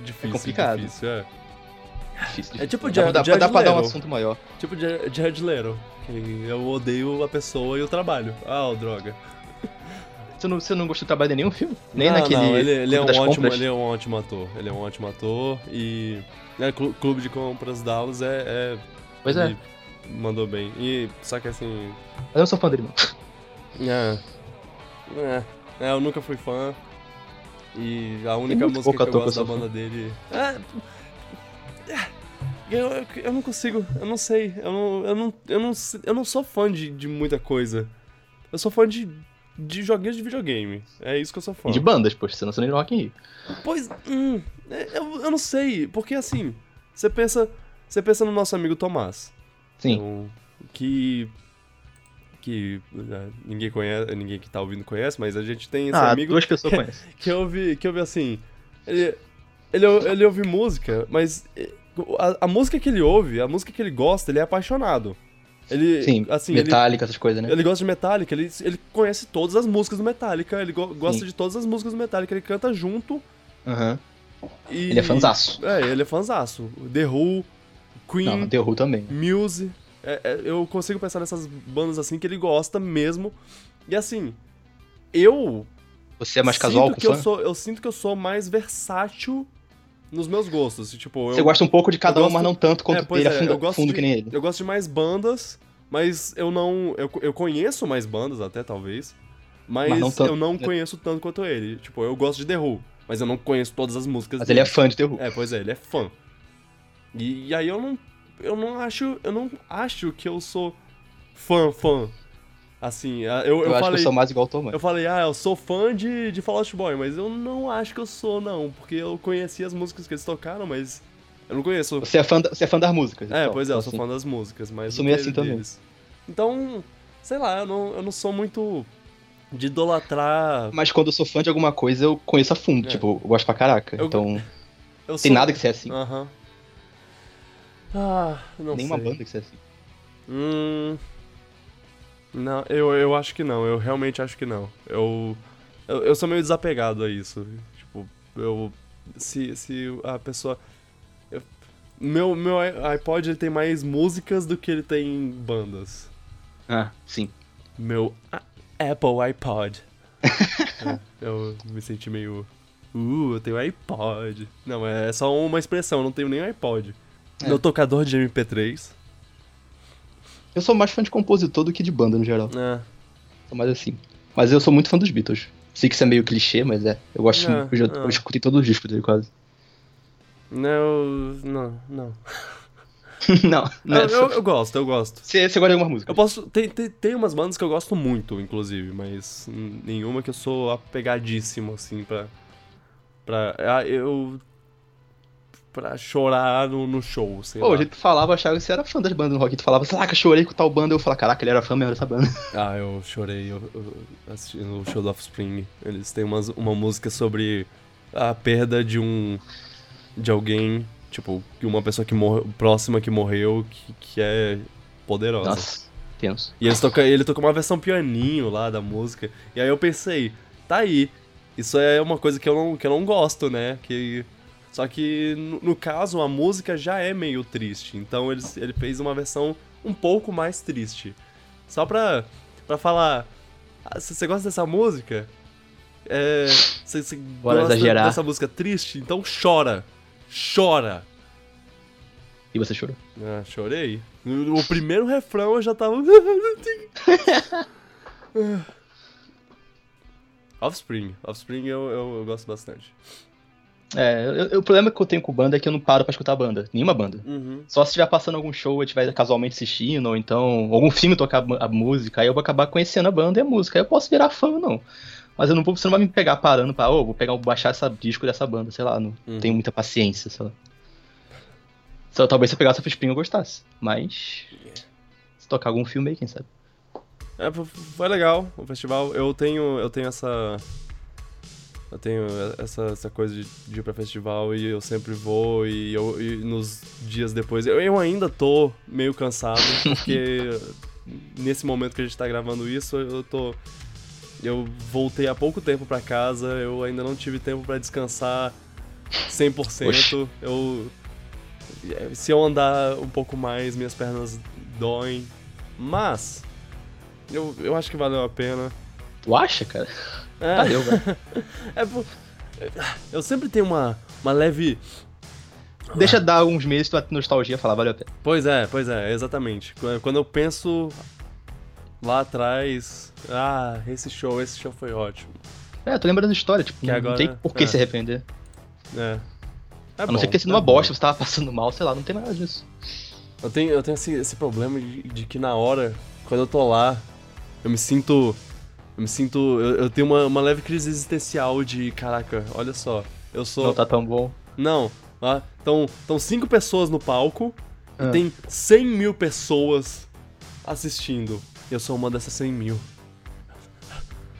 difícil. É complicado. Difícil, é. difícil, É tipo. Jared- dá, dá, Jared dá pra dar um assunto maior. Tipo de Jared. Que eu odeio a pessoa e o trabalho. Ah, droga. Você não, você não gostou do trabalho de nenhum filme? Nem não, naquele. Não, ele, ele é um ótimo, Compras? ele é um ótimo ator. Ele é um ótimo ator e. Né, Clu- Clube de Compras Dallas é. é Pois é. Mandou bem. E. Só que assim. Mas eu não sou fã dele, não. É. É. É, eu nunca fui fã. E a única música que eu gosto da eu banda dele. É. é, Eu, eu, eu não consigo, eu não sei. Eu não, eu não, eu não, eu não sou fã de, de muita coisa. Eu sou fã de, de joguinhos de videogame. É isso que eu sou fã. E de bandas, poxa, você não nem no Rock in Rio. Pois. Hum, é, eu, eu não sei. Porque assim, você pensa. Você pensa no nosso amigo Tomás. Sim. Então, que. Que é, ninguém conhece, ninguém que tá ouvindo conhece, mas a gente tem esse ah, amigo duas pessoas conhecem. que ouve, que ouve assim. Ele, ele, ele ouve música, mas a, a música que ele ouve, a música que ele gosta, ele é apaixonado. Ele, Sim, assim, ele, Metallica, essas coisas, né? ele gosta de Metallica, ele, ele conhece todas as músicas do Metallica, ele go- gosta Sim. de todas as músicas do Metallica, ele canta junto Aham. e... Ele é fanzaço. É, ele é fanzaço. The Who, Queen, Não, The Who também. Muse. É, é, eu consigo pensar nessas bandas assim que ele gosta mesmo. E assim, eu. Você é mais casual com que eu fã? sou Eu sinto que eu sou mais versátil nos meus gostos. Tipo, eu, Você gosta um pouco de cada eu um, gosto- mas não tanto quanto É, ele é fundo, eu gosto fundo de- que nem ele. eu gosto de mais bandas, mas eu não. Eu, eu conheço mais bandas até, talvez. Mas, Mas não eu não né? conheço tanto quanto ele. Tipo, eu gosto de The Who, mas eu não conheço todas as músicas Mas dele. ele é fã de The Who. É, pois é, ele é fã. E, e aí eu não. Eu não acho. Eu não acho que eu sou fã, fã. Assim, a- eu, eu, Eu, acho falei. que eu sou mais igual ao Thomas. Eu falei, ah, eu sou fã de, de Fall Out Boy, mas eu não acho que eu sou, não. Porque eu conheci as músicas que eles tocaram, mas. Eu não conheço. Você é fã, da- você é fã das músicas. É, então, pois é, eu então, sou fã das músicas, mas. Sou do meio assim também. deles. Então, sei lá, eu não, eu não sou muito de idolatrar. Mas quando eu sou fã de alguma coisa, eu conheço a fundo. É. Tipo, eu gosto pra caraca. Eu- Então, Eu tem sou- nada que seja assim. Aham. Ah, não Nenhuma sei. banda que seja assim. Hum. Não, eu, eu acho que não. Eu realmente acho que não. Eu, eu, eu sou meio desapegado a isso. Tipo, eu. Se, se a pessoa. eu- meu, meu iPod ele tem mais músicas do que ele tem bandas. Ah, sim. Meu Apple iPod. É, eu me senti meio. Uh, eu tenho iPod. Não, é só uma expressão, eu não tenho nem iPod. É. Meu tocador de MP3. Eu sou mais fã de compositor do que de banda no geral. É. Sou mais assim. Mas eu sou muito fã dos Beatles. Sei que isso é meio clichê, mas é. Eu gosto. Eu, já, eu escutei todos os discos dele quase. Não, não, não. não, não é Eu, eu, eu gosto, eu gosto. Você, você gosta de alguma música? Eu posso. Tem, tem, tem umas bandas que eu gosto muito, inclusive, mas hum, nenhuma que eu sou apegadíssimo, assim, pra. pra ah, eu. Pra chorar no, no show, sei Pô, lá. o jeito que tu falava, achava que você era fã das bandas no rock. Tu falava, caraca, chorei com tal banda. Eu falava, caraca, ele era fã mesmo dessa banda. Ah, eu chorei eu, eu, assistindo o show do Offspring. Eles têm umas, uma música sobre a perda de um. de alguém, tipo, uma pessoa que morreu, próxima que morreu, que, que é poderosa. Nossa, tenso. E eles tocam, ele tocou uma versão pianinho lá da música. E aí eu pensei, tá aí. Isso é uma coisa que eu não, que eu não gosto, né? Que. Só que, no, caso, a música já é meio triste. Então ele, ele fez uma versão um pouco mais triste. Só pra, pra falar. "Ah, se você gosta dessa música? É. Você, gosta exagerar. dessa música triste? Então chora. Chora. E você chorou? Ah, chorei. No, o primeiro refrão eu já tava. Offspring. Offspring eu, eu, eu gosto bastante. É, eu- eu- o problema que eu tenho com banda é que eu não paro pra escutar banda. Nenhuma banda. Uhum. Só se estiver passando algum show, eu estiver casualmente assistindo, ou então algum filme tocar a música, aí eu vou acabar conhecendo a banda e a música. Aí eu posso virar fã, não. Mas eu não vou, você não vai me pegar parando pra, ô, vou pegar, vou baixar essa disco dessa banda, sei lá, não Uhum. tenho muita paciência, sei lá. Só, talvez se eu pegasse a Offspring eu gostasse, mas se tocar algum filme aí, quem sabe. É, foi legal o festival. Eu tenho, eu tenho essa. Eu tenho essa, essa coisa de, de ir pra festival e eu sempre vou e, eu, e nos dias depois. Eu, eu ainda tô meio cansado, porque nesse momento que a gente tá gravando isso, eu tô. Eu voltei há pouco tempo pra casa, eu ainda não tive tempo pra descansar 100%. Oxe. Eu. Se eu andar um pouco mais, minhas pernas doem. Mas. Eu, eu acho que valeu a pena. Tu acha, cara? É, Valeu, velho. é por- eu sempre tenho uma, uma leve. Deixa dar uns meses tu vai ter nostalgia falar, valeu a pena. Pois é, pois é, exatamente. Qu- Quando eu penso lá atrás, ah, esse show, esse show foi ótimo. É, tu lembra das histórias, tipo, Que não, agora- tem por que é. se arrepender. É. É a não ser que tenha sido uma bosta, você tava passando mal, sei lá, não tem nada disso. Eu tenho, eu tenho esse, esse problema de, de que na hora, quando eu tô lá, eu me sinto. Eu me sinto. Eu, eu tenho uma, uma leve crise existencial de caraca, olha só. Eu sou. Não tá tão bom. Não, lá estão tão cinco pessoas no palco Ah. e tem 100 mil pessoas assistindo. Eu sou uma dessas 100 mil.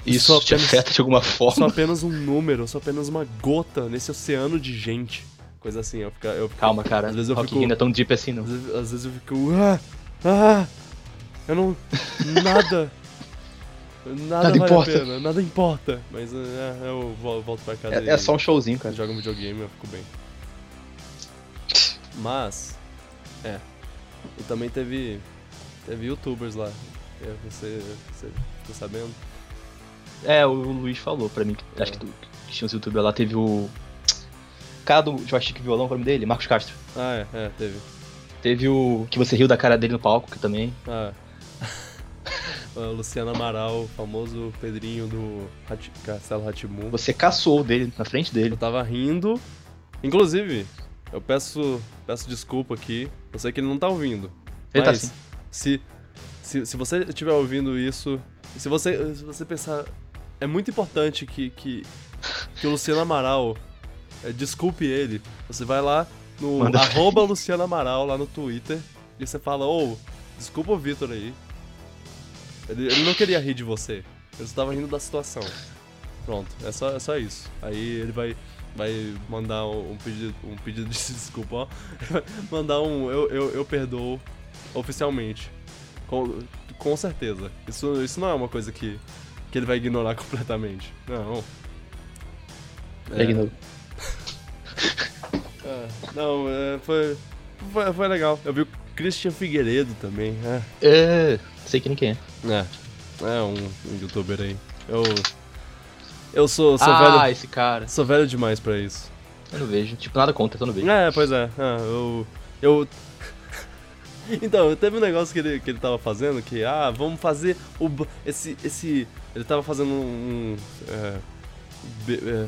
Isso Só te apenas- afeta de alguma Eu forma. sou apenas um número, eu sou apenas uma gota nesse oceano de gente. Coisa assim, eu fico. Eu fico Calma, cara. Às vezes eu Rock fico- não é tão deep assim, não. às, vezes, às vezes eu fico. Ah! Ah! Eu não. Nada. Nada, Nada vale importa. a pena, nada importa. Mas é, eu vol- volto pra casa É, e é só um showzinho, cara. jogo um videogame eu fico bem. Mas. É. E também teve. Teve youtubers lá. É, Você. Você ficou sabendo? É, o Luiz falou pra mim, que, acho que, tu, que tinha os youtubers lá, teve o... cara do joystick violão, qual é o nome dele? Marcos Castro. Ah, é, é, teve. Teve o que você riu da cara dele no palco, que também. Ah. O Luciano Amaral, famoso Pedrinho do Hati- Castelo Ratimu. Você caçou dele na frente dele. Eu tava rindo. Inclusive, eu peço, peço desculpa aqui. Eu sei que ele não tá ouvindo. Ele tá assim. se, se, se você estiver ouvindo isso, se você, se você pensar. É muito importante que, que, que o Luciano Amaral é, desculpe ele. Você vai lá no Manda arroba Luciano Amaral lá no Twitter e você fala, ô, desculpa o Vitor aí. Ele, ele não queria rir de você. Ele estava rindo da situação. Pronto, é só, é só isso. Aí ele vai, vai mandar um, pedido, um pedido de desculpa, ó. Mandar um eu, eu, eu perdoo oficialmente. Com, com certeza. Isso, isso não é uma coisa que, que ele vai ignorar completamente. Não. Ignorou. É, não, é, foi, foi, foi legal. Eu vi Christian Figueiredo também. É, É, sei que nem quem é. é, é um, um youtuber aí. Eu, eu sou, sou ah, velho. esse cara. Sou velho demais pra isso. Eu não vejo. Tipo, nada contra, eu não vejo. É, pois é. Ah, eu. Eu. Então, teve um negócio que ele, que ele tava fazendo que, ah, vamos fazer o. Esse. esse ele tava fazendo um. é, be- é,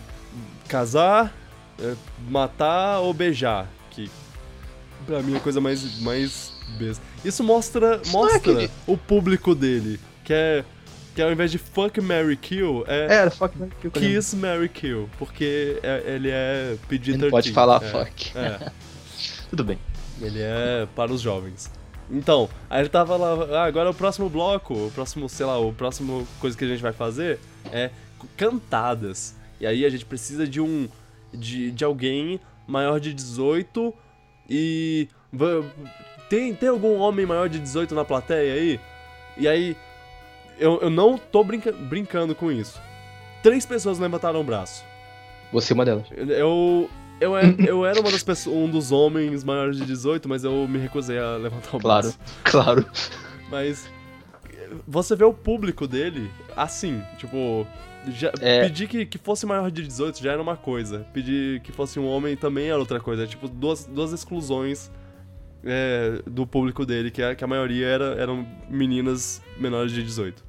casar, é, matar ou beijar. Pra mim é a coisa mais, mais besta. Isso mostra, é mostra o público dele. Que é. Que ao invés de fuck, Mary kill, é, É, fuck, eu lembro. kiss, Mary kill. Porque é- ele é PG-13. Ele não pode falar é, fuck. É. Tudo bem. Ele é para os jovens. Então, aí ele tava lá, ah, agora o próximo bloco, o próximo, sei lá, o próximo coisa que a gente vai fazer é cantadas. E aí a gente precisa de um de, de alguém maior de 18 e tem tem algum homem maior de 18 na plateia aí? E aí eu, eu não tô brinca- brincando com isso. Três pessoas levantaram o braço. Você é uma delas. Eu. Eu, era- eu era uma das pessoas, um dos homens maiores de 18, mas eu me recusei a levantar o Claro. braço. Claro. Mas você vê o público dele assim, tipo, já, É. pedir que, que fosse maior de 18 já era uma coisa, pedir que fosse um homem também era outra coisa, tipo, duas, duas exclusões é, do público dele, que a, que a maioria era, eram meninas menores de 18.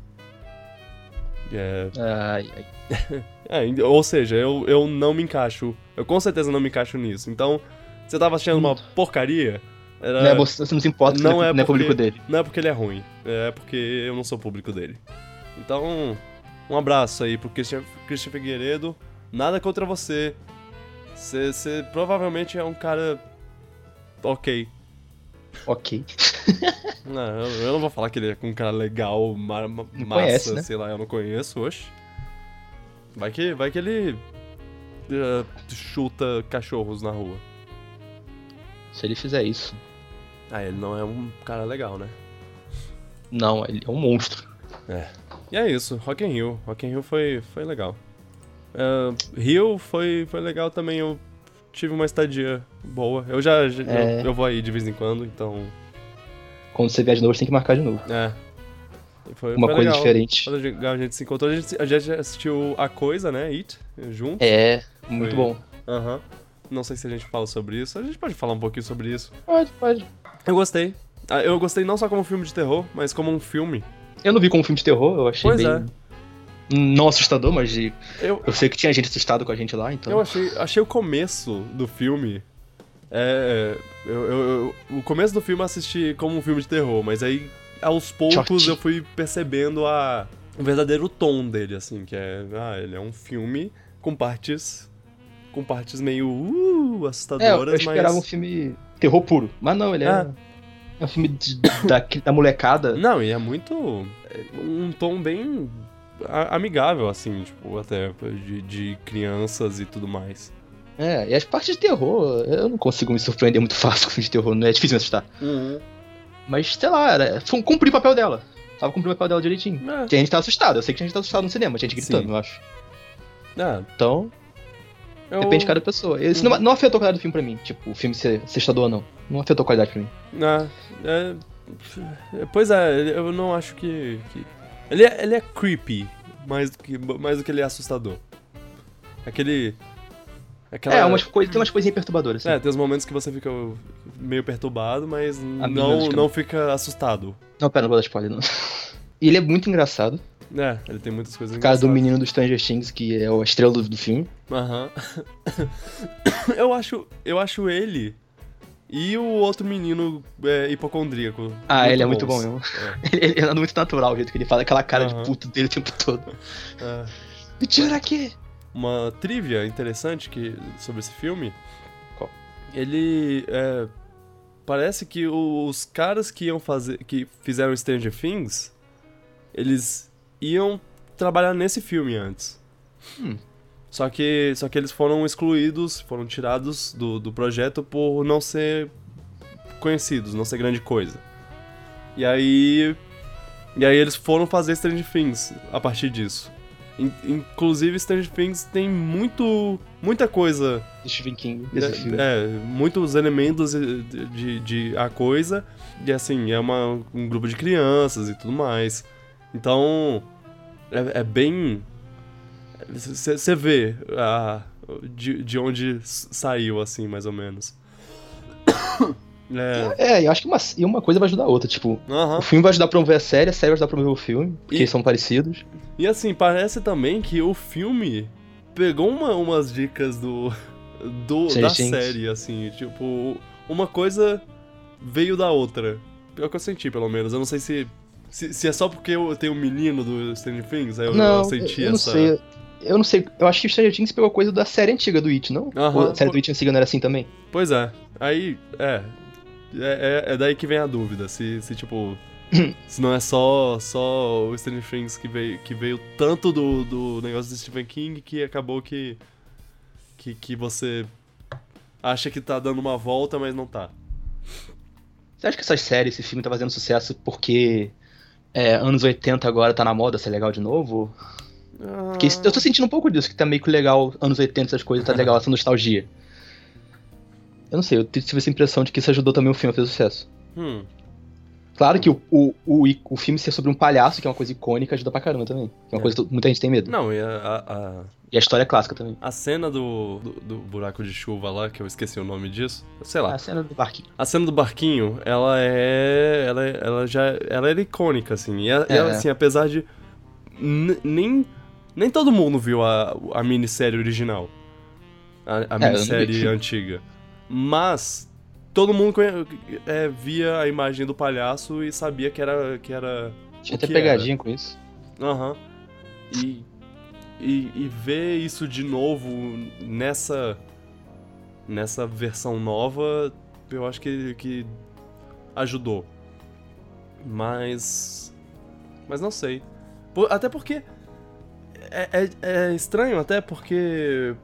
É, Ai, ai. é, ou seja, eu, eu não me encaixo. Eu com certeza não me encaixo nisso. Então, você tava achando uma porcaria? Era, Não é você, não se importa não não é é, não é porque- público dele. não é porque ele é ruim, é porque eu não sou público dele. Então, um abraço aí pro Christian, Christian Figueiredo. Nada contra você. Você provavelmente é um cara. Ok. Ok. Não, eu, eu não vou falar que ele é um cara legal, ma ma- Não massa, conhece, né? sei lá, eu não conheço, oxe. Vai que, vai que ele eh, chuta cachorros na rua. Se ele fizer isso. Ah, ele não é um cara legal, né? Não, ele é um monstro. E é isso, Rock in Rio. Rock in Rio foi, foi legal. Eh, Rio foi, foi legal também, eu tive uma estadia boa. Eu já, já- É. eu, eu vou aí de vez em quando, então... Quando você vier de novo, você tem que marcar de novo. É. Foi, Uma foi coisa legal. diferente. Quando a gente, se encontrou, a gente, a gente assistiu A Coisa, né, It, junto. É, muito Foi. bom. Aham. Não sei se a gente fala sobre isso. A gente pode falar um pouquinho sobre isso. Pode, pode. Eu gostei. Ah, Eu gostei não só como filme de terror, mas como um filme. Eu não vi como filme de terror, eu achei Pois bem. é. Não assustador, mas de... Eu, eu sei que tinha gente assustada com a gente lá, então. eu achei, achei o começo do filme. É. Eu, eu- eu- o começo do filme eu assisti como um filme de terror, mas aí aos poucos eu fui percebendo a, o verdadeiro tom dele, assim, que é. Ah, ele é um filme com partes. Com partes meio uh, É, eu assustadoras, esperava um mas. filme terror puro. Mas não, ele é. É. É um filme de- da, da molecada. Não, e é muito. é um tom bem amigável, assim, tipo, até de, de crianças e tudo mais. É, e as partes de terror, eu não consigo me surpreender muito fácil com filme de terror, não é difícil me assustar. Mas, sei lá, era, foi um- cumprir o papel dela. Tava cumprindo o papel dela direitinho. É. Tinha gente que tava assustado, eu sei que tinha gente que tava assustado no cinema, tinha gente gritando, Sim. eu acho. É, Então, eu... depende de cada pessoa. Isso não, não afetou a qualidade do filme pra mim, tipo, o filme ser assustador ou não. Não afetou a qualidade pra mim. É, é, é, pois é, eu não acho que. que- Ele, é, ele é creepy, mais do, que, mais do que ele é assustador. Aquele. Aquela, É, umas coi tem umas coisinhas perturbadoras, assim. É, tem os momentos que você fica meio perturbado, mas A não, não fica assustado. Não, pera, não vou dar spoiler, não. E ele é muito engraçado. É, ele tem muitas coisas O cara do menino do Stranger Things, que é a estrela do, do filme. Aham. eu acho. Eu acho ele e o outro menino é, hipocondríaco. Ah, ele é muito bom mesmo. É, Ele, ele é muito natural o jeito que ele fala, aquela cara Aham. de puto dele o tempo todo. é. Me tira aqui! Uma trivia interessante que, sobre esse filme. Qual? Ele. é, parece que os caras que iam fazer. que fizeram Stranger Things. Eles iam trabalhar nesse filme antes. Hum. Só que, só que eles foram excluídos, foram tirados do, do projeto por não ser conhecidos, não ser grande coisa. E aí. E aí eles foram fazer Stranger Things a partir disso. In- inclusive, Stranger Things tem muito. muita coisa. Do Stephen King, desse É, filme. é, muitos elementos de, de, de a coisa. E assim, é uma, um grupo de crianças e tudo mais. Então. É, é bem. Você vê a, de, de onde saiu, assim, mais ou menos. É. É, eu acho que uma, uma coisa vai ajudar a outra. Tipo, Aham. o filme vai ajudar a promover a série, a série vai ajudar a promover o filme, porque E- são parecidos. E assim, parece também que o filme pegou uma- umas dicas do, do Stranger da série, assim, tipo, uma coisa veio da outra. É o que eu senti, pelo menos. Eu não sei se, Se, se é só porque eu tenho um menino do Stranger Things, aí eu, não, eu senti eu, essa. sei. Eu não sei. Eu acho que o Stranger Things pegou coisa da série antiga do It, não? Ou a série do It antiga não era assim também? Pois é. Aí, é. É, é- é daí que vem a dúvida. Se, se tipo. se não é só, só o Stranger Things que veio, que veio tanto do, do negócio do Stephen King que acabou que, que. que você acha que tá dando uma volta, mas não tá. Você acha que essas séries, esse filme tá fazendo sucesso porque é, anos 80 agora tá na moda ser legal de novo? Porque eu tô sentindo um pouco disso, que tá meio que legal, anos 80, essas coisas, tá legal, essa nostalgia. Eu não sei, eu tive essa impressão de que isso ajudou também o filme a fazer sucesso. Hum. Claro que o, o, o, o filme ser sobre um palhaço, que é uma coisa icônica, ajuda pra caramba também. Que é uma É. coisa que muita gente tem medo. Não, e a, a, E a história é clássica também. a, a cena do, do, do buraco de chuva lá, que eu esqueci o nome disso. Sei lá. A cena do barquinho. A cena do barquinho, ela é. Ela, ela já. Ela era icônica, assim. E, a- e ela, É. assim, apesar de. Nem. Nem todo mundo viu a, a minissérie original. A, a É, minissérie antiga. Mas. Todo mundo conhe- é, via a imagem do palhaço e sabia que era. Que era Tinha até pegadinha com isso. Aham. E, e, e ver isso de novo nessa nessa versão nova, eu acho que, que ajudou. Mas. Mas não sei. Até porque. É, é, é estranho, até porque.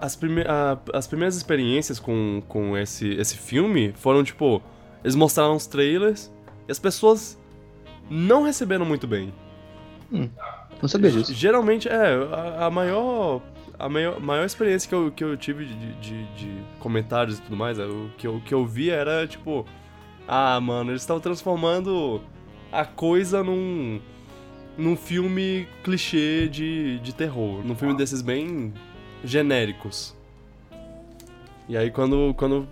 As, prime a- as primeiras experiências com, com esse, esse filme foram tipo. Eles mostraram os trailers e as pessoas não receberam muito bem. Não sabia disso. Geralmente, é, a, a maior. A maior, maior experiência que eu, que eu tive de, de, de comentários e tudo mais, é, o que eu, que eu via era tipo. Ah, mano, eles estão transformando a coisa num. Num filme clichê de, de terror. Num filme desses bem genéricos. E aí quando. Quando,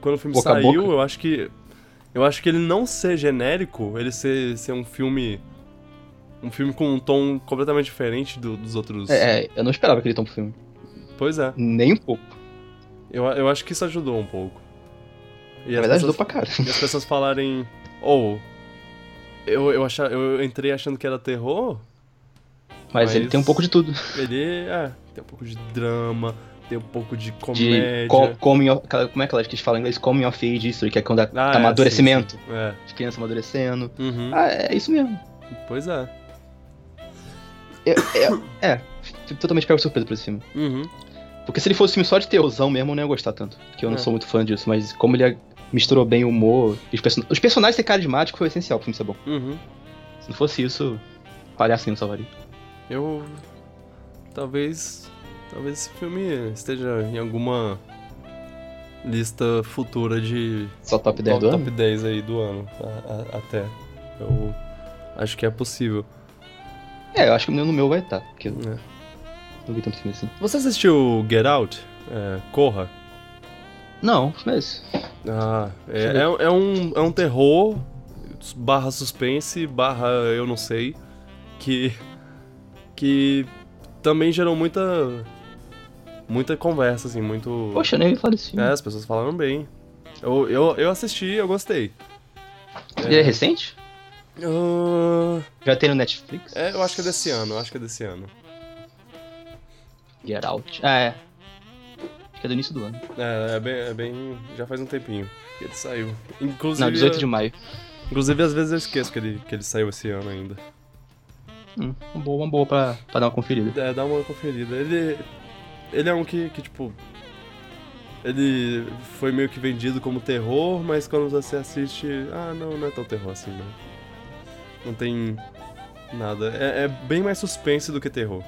quando o filme Boca saiu, eu acho que. Eu acho que ele não ser genérico, ele ser, ser um filme. Um filme com um tom completamente diferente do- dos outros. É, é, eu não esperava aquele tom pro filme. Pois é. Nem um pouco. Eu, eu acho que isso ajudou um pouco. E Na verdade, ajudou pessoas, pra cara. e as pessoas falarem. Ou. Eu, eu, achar, eu entrei achando que era terror. Mas, ele Mas- tem um pouco de tudo. Ele é. Tem um pouco de drama, tem um pouco de De comédia. co coming of, como é que ela que fala em inglês? Coming of age history, que é quando é Ah, é, amadurecimento. sim, sim. É. De criança amadurecendo. Uhum. Ah, é isso mesmo. Pois é. É, é, é, fico totalmente pego surpresa por esse filme. Uhum. Porque se ele fosse um filme só de terrorzão mesmo, eu não ia gostar tanto. Porque eu não É. sou muito fã disso, mas como ele misturou bem o humor. Os, person os personagens ser carismáticos foi essencial pro filme ser bom. Uhum. Se não fosse isso, palhacinho não salvaria. Eu. Talvez. Talvez esse filme esteja em alguma lista futura de Só top 10 top, do top ano? 10 aí do ano. a- a- até. Eu acho que é possível. É, eu acho que no meu vai estar, porque eu né? não vi tanto filme assim. Você assistiu Get Out? É, Corra? Não, mas. Ah, é, é, é um, é um terror barra suspense, barra eu não sei, que, que também gerou muita, muita conversa, assim, muito... Poxa, nem falar desse filme. É, as pessoas falaram bem. Eu, eu, eu assisti, eu gostei. Ele é recente? Ah, Já tem no Netflix? é, eu acho que é desse ano, eu acho que é desse ano. Get Out. Ah, é. Que é do início do ano. É, é bem, é bem- já faz um tempinho que ele saiu. Inclusive, Não, 18 de maio. inclusive às vezes eu esqueço que ele, que ele saiu esse ano ainda. Hum, uma boa, uma boa pra, pra dar uma conferida. É, dá uma conferida. Ele. Ele é um que, que, tipo. Ele foi meio que vendido como terror, mas quando você assiste. Ah, não, não é tão terror assim, não. Não tem nada. É, é bem mais suspense do que terror.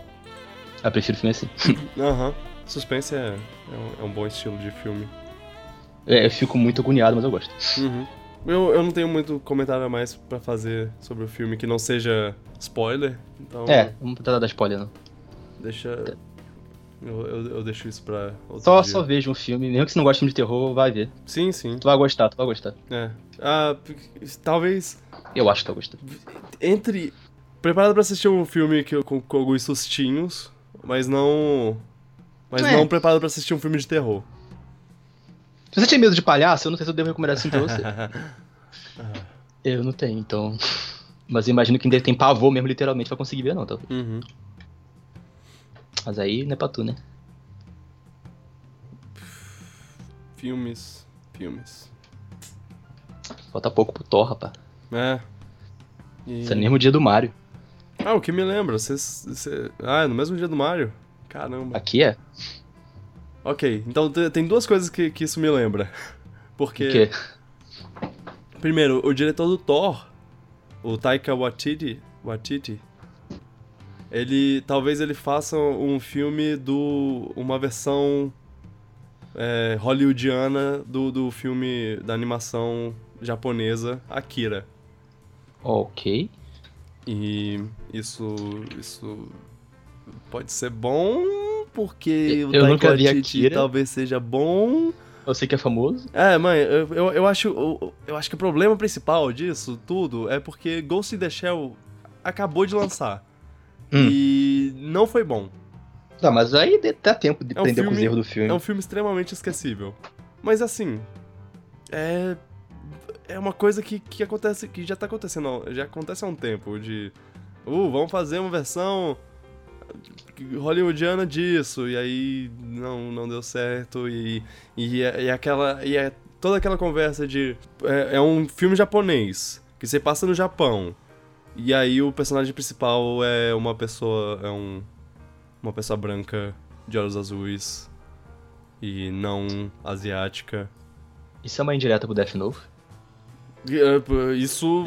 Eu prefiro filme assim. Aham. Suspense é, é, um, é um bom estilo de filme. É, eu fico muito agoniado, mas eu gosto. Uhum. Eu, eu não tenho muito comentário a mais pra fazer sobre o filme que não seja spoiler, então. É, vamos tentar dar spoiler, não. Deixa. Eu, eu, eu deixo isso pra outro Só, dia. só veja um filme, mesmo que você não goste de terror, vai ver. Sim, sim. Tu vai gostar, tu vai gostar. É. Ah, talvez Eu acho que tu vai gostar. entre. Preparado pra assistir um filme que, com, com alguns sustinhos, mas não. Mas É. não preparado pra assistir um filme de terror. Se você tinha medo de palhaço, eu não sei se eu devo recomendar assim pra você. eu não tenho, então. Mas eu imagino que ainda tem pavor mesmo, literalmente, pra conseguir ver, não. Tá? Uhum. Mas aí não é pra tu, né? Filmes. Filmes. Falta pouco pro Thor, rapaz. É. E... Isso é mesmo dia do Mario. Ah, o que me lembra? Cê, cê... Ah, é no mesmo dia do Mario? Caramba. Aqui é? Ok, então te- tem duas coisas que, que isso me lembra. Porque. O quê? Primeiro, o diretor do Thor, o Taika Waititi, Waititi, ele talvez ele faça um filme do uma versão é, hollywoodiana do, do filme da animação japonesa Akira. Ok. E isso isso pode ser bom porque Eu o Taika nunca vi Akira. talvez seja bom. Eu sei que é famoso. É, mãe, eu, eu, eu acho, eu, eu acho que o problema principal disso tudo é porque Ghost in the Shell acabou de lançar. Hum. E não foi bom. Não, mas aí dá tempo de É um aprender com os filme- erros do filme. É um filme extremamente esquecível. Mas assim, é. É uma coisa que, que acontece. que já tá acontecendo. Já acontece há um tempo. De. Uh, vamos fazer uma versão hollywoodiana disso. E aí não, não deu certo. E, e, é- e aquela. E é toda aquela conversa de. É, é um filme japonês. Que você passa no Japão. E aí o personagem principal é uma pessoa. É um. Uma pessoa branca de olhos azuis. E não asiática. Isso é uma indireta pro Death Note? É, Isso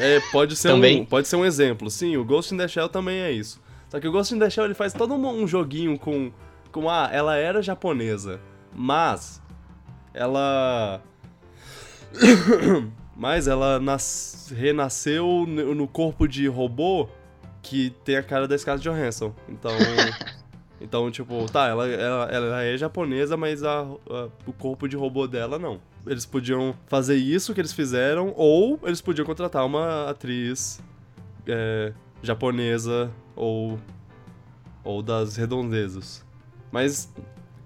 é, pode, ser um, pode ser um exemplo. Sim, o Ghost in the Shell também é isso. Só que o Ghost in the Shell ele faz todo um, um joguinho com, com. Ah, ela era japonesa, mas. Ela. mas ela nas, renasceu no corpo de robô que tem a cara da Scarlett Johansson. Então. Então, tipo, tá, ela, ela, ela é japonesa, mas a- a- o corpo de robô dela não. Eles podiam fazer isso que eles fizeram, ou eles podiam contratar uma atriz é, japonesa ou, ou das redondezas. Mas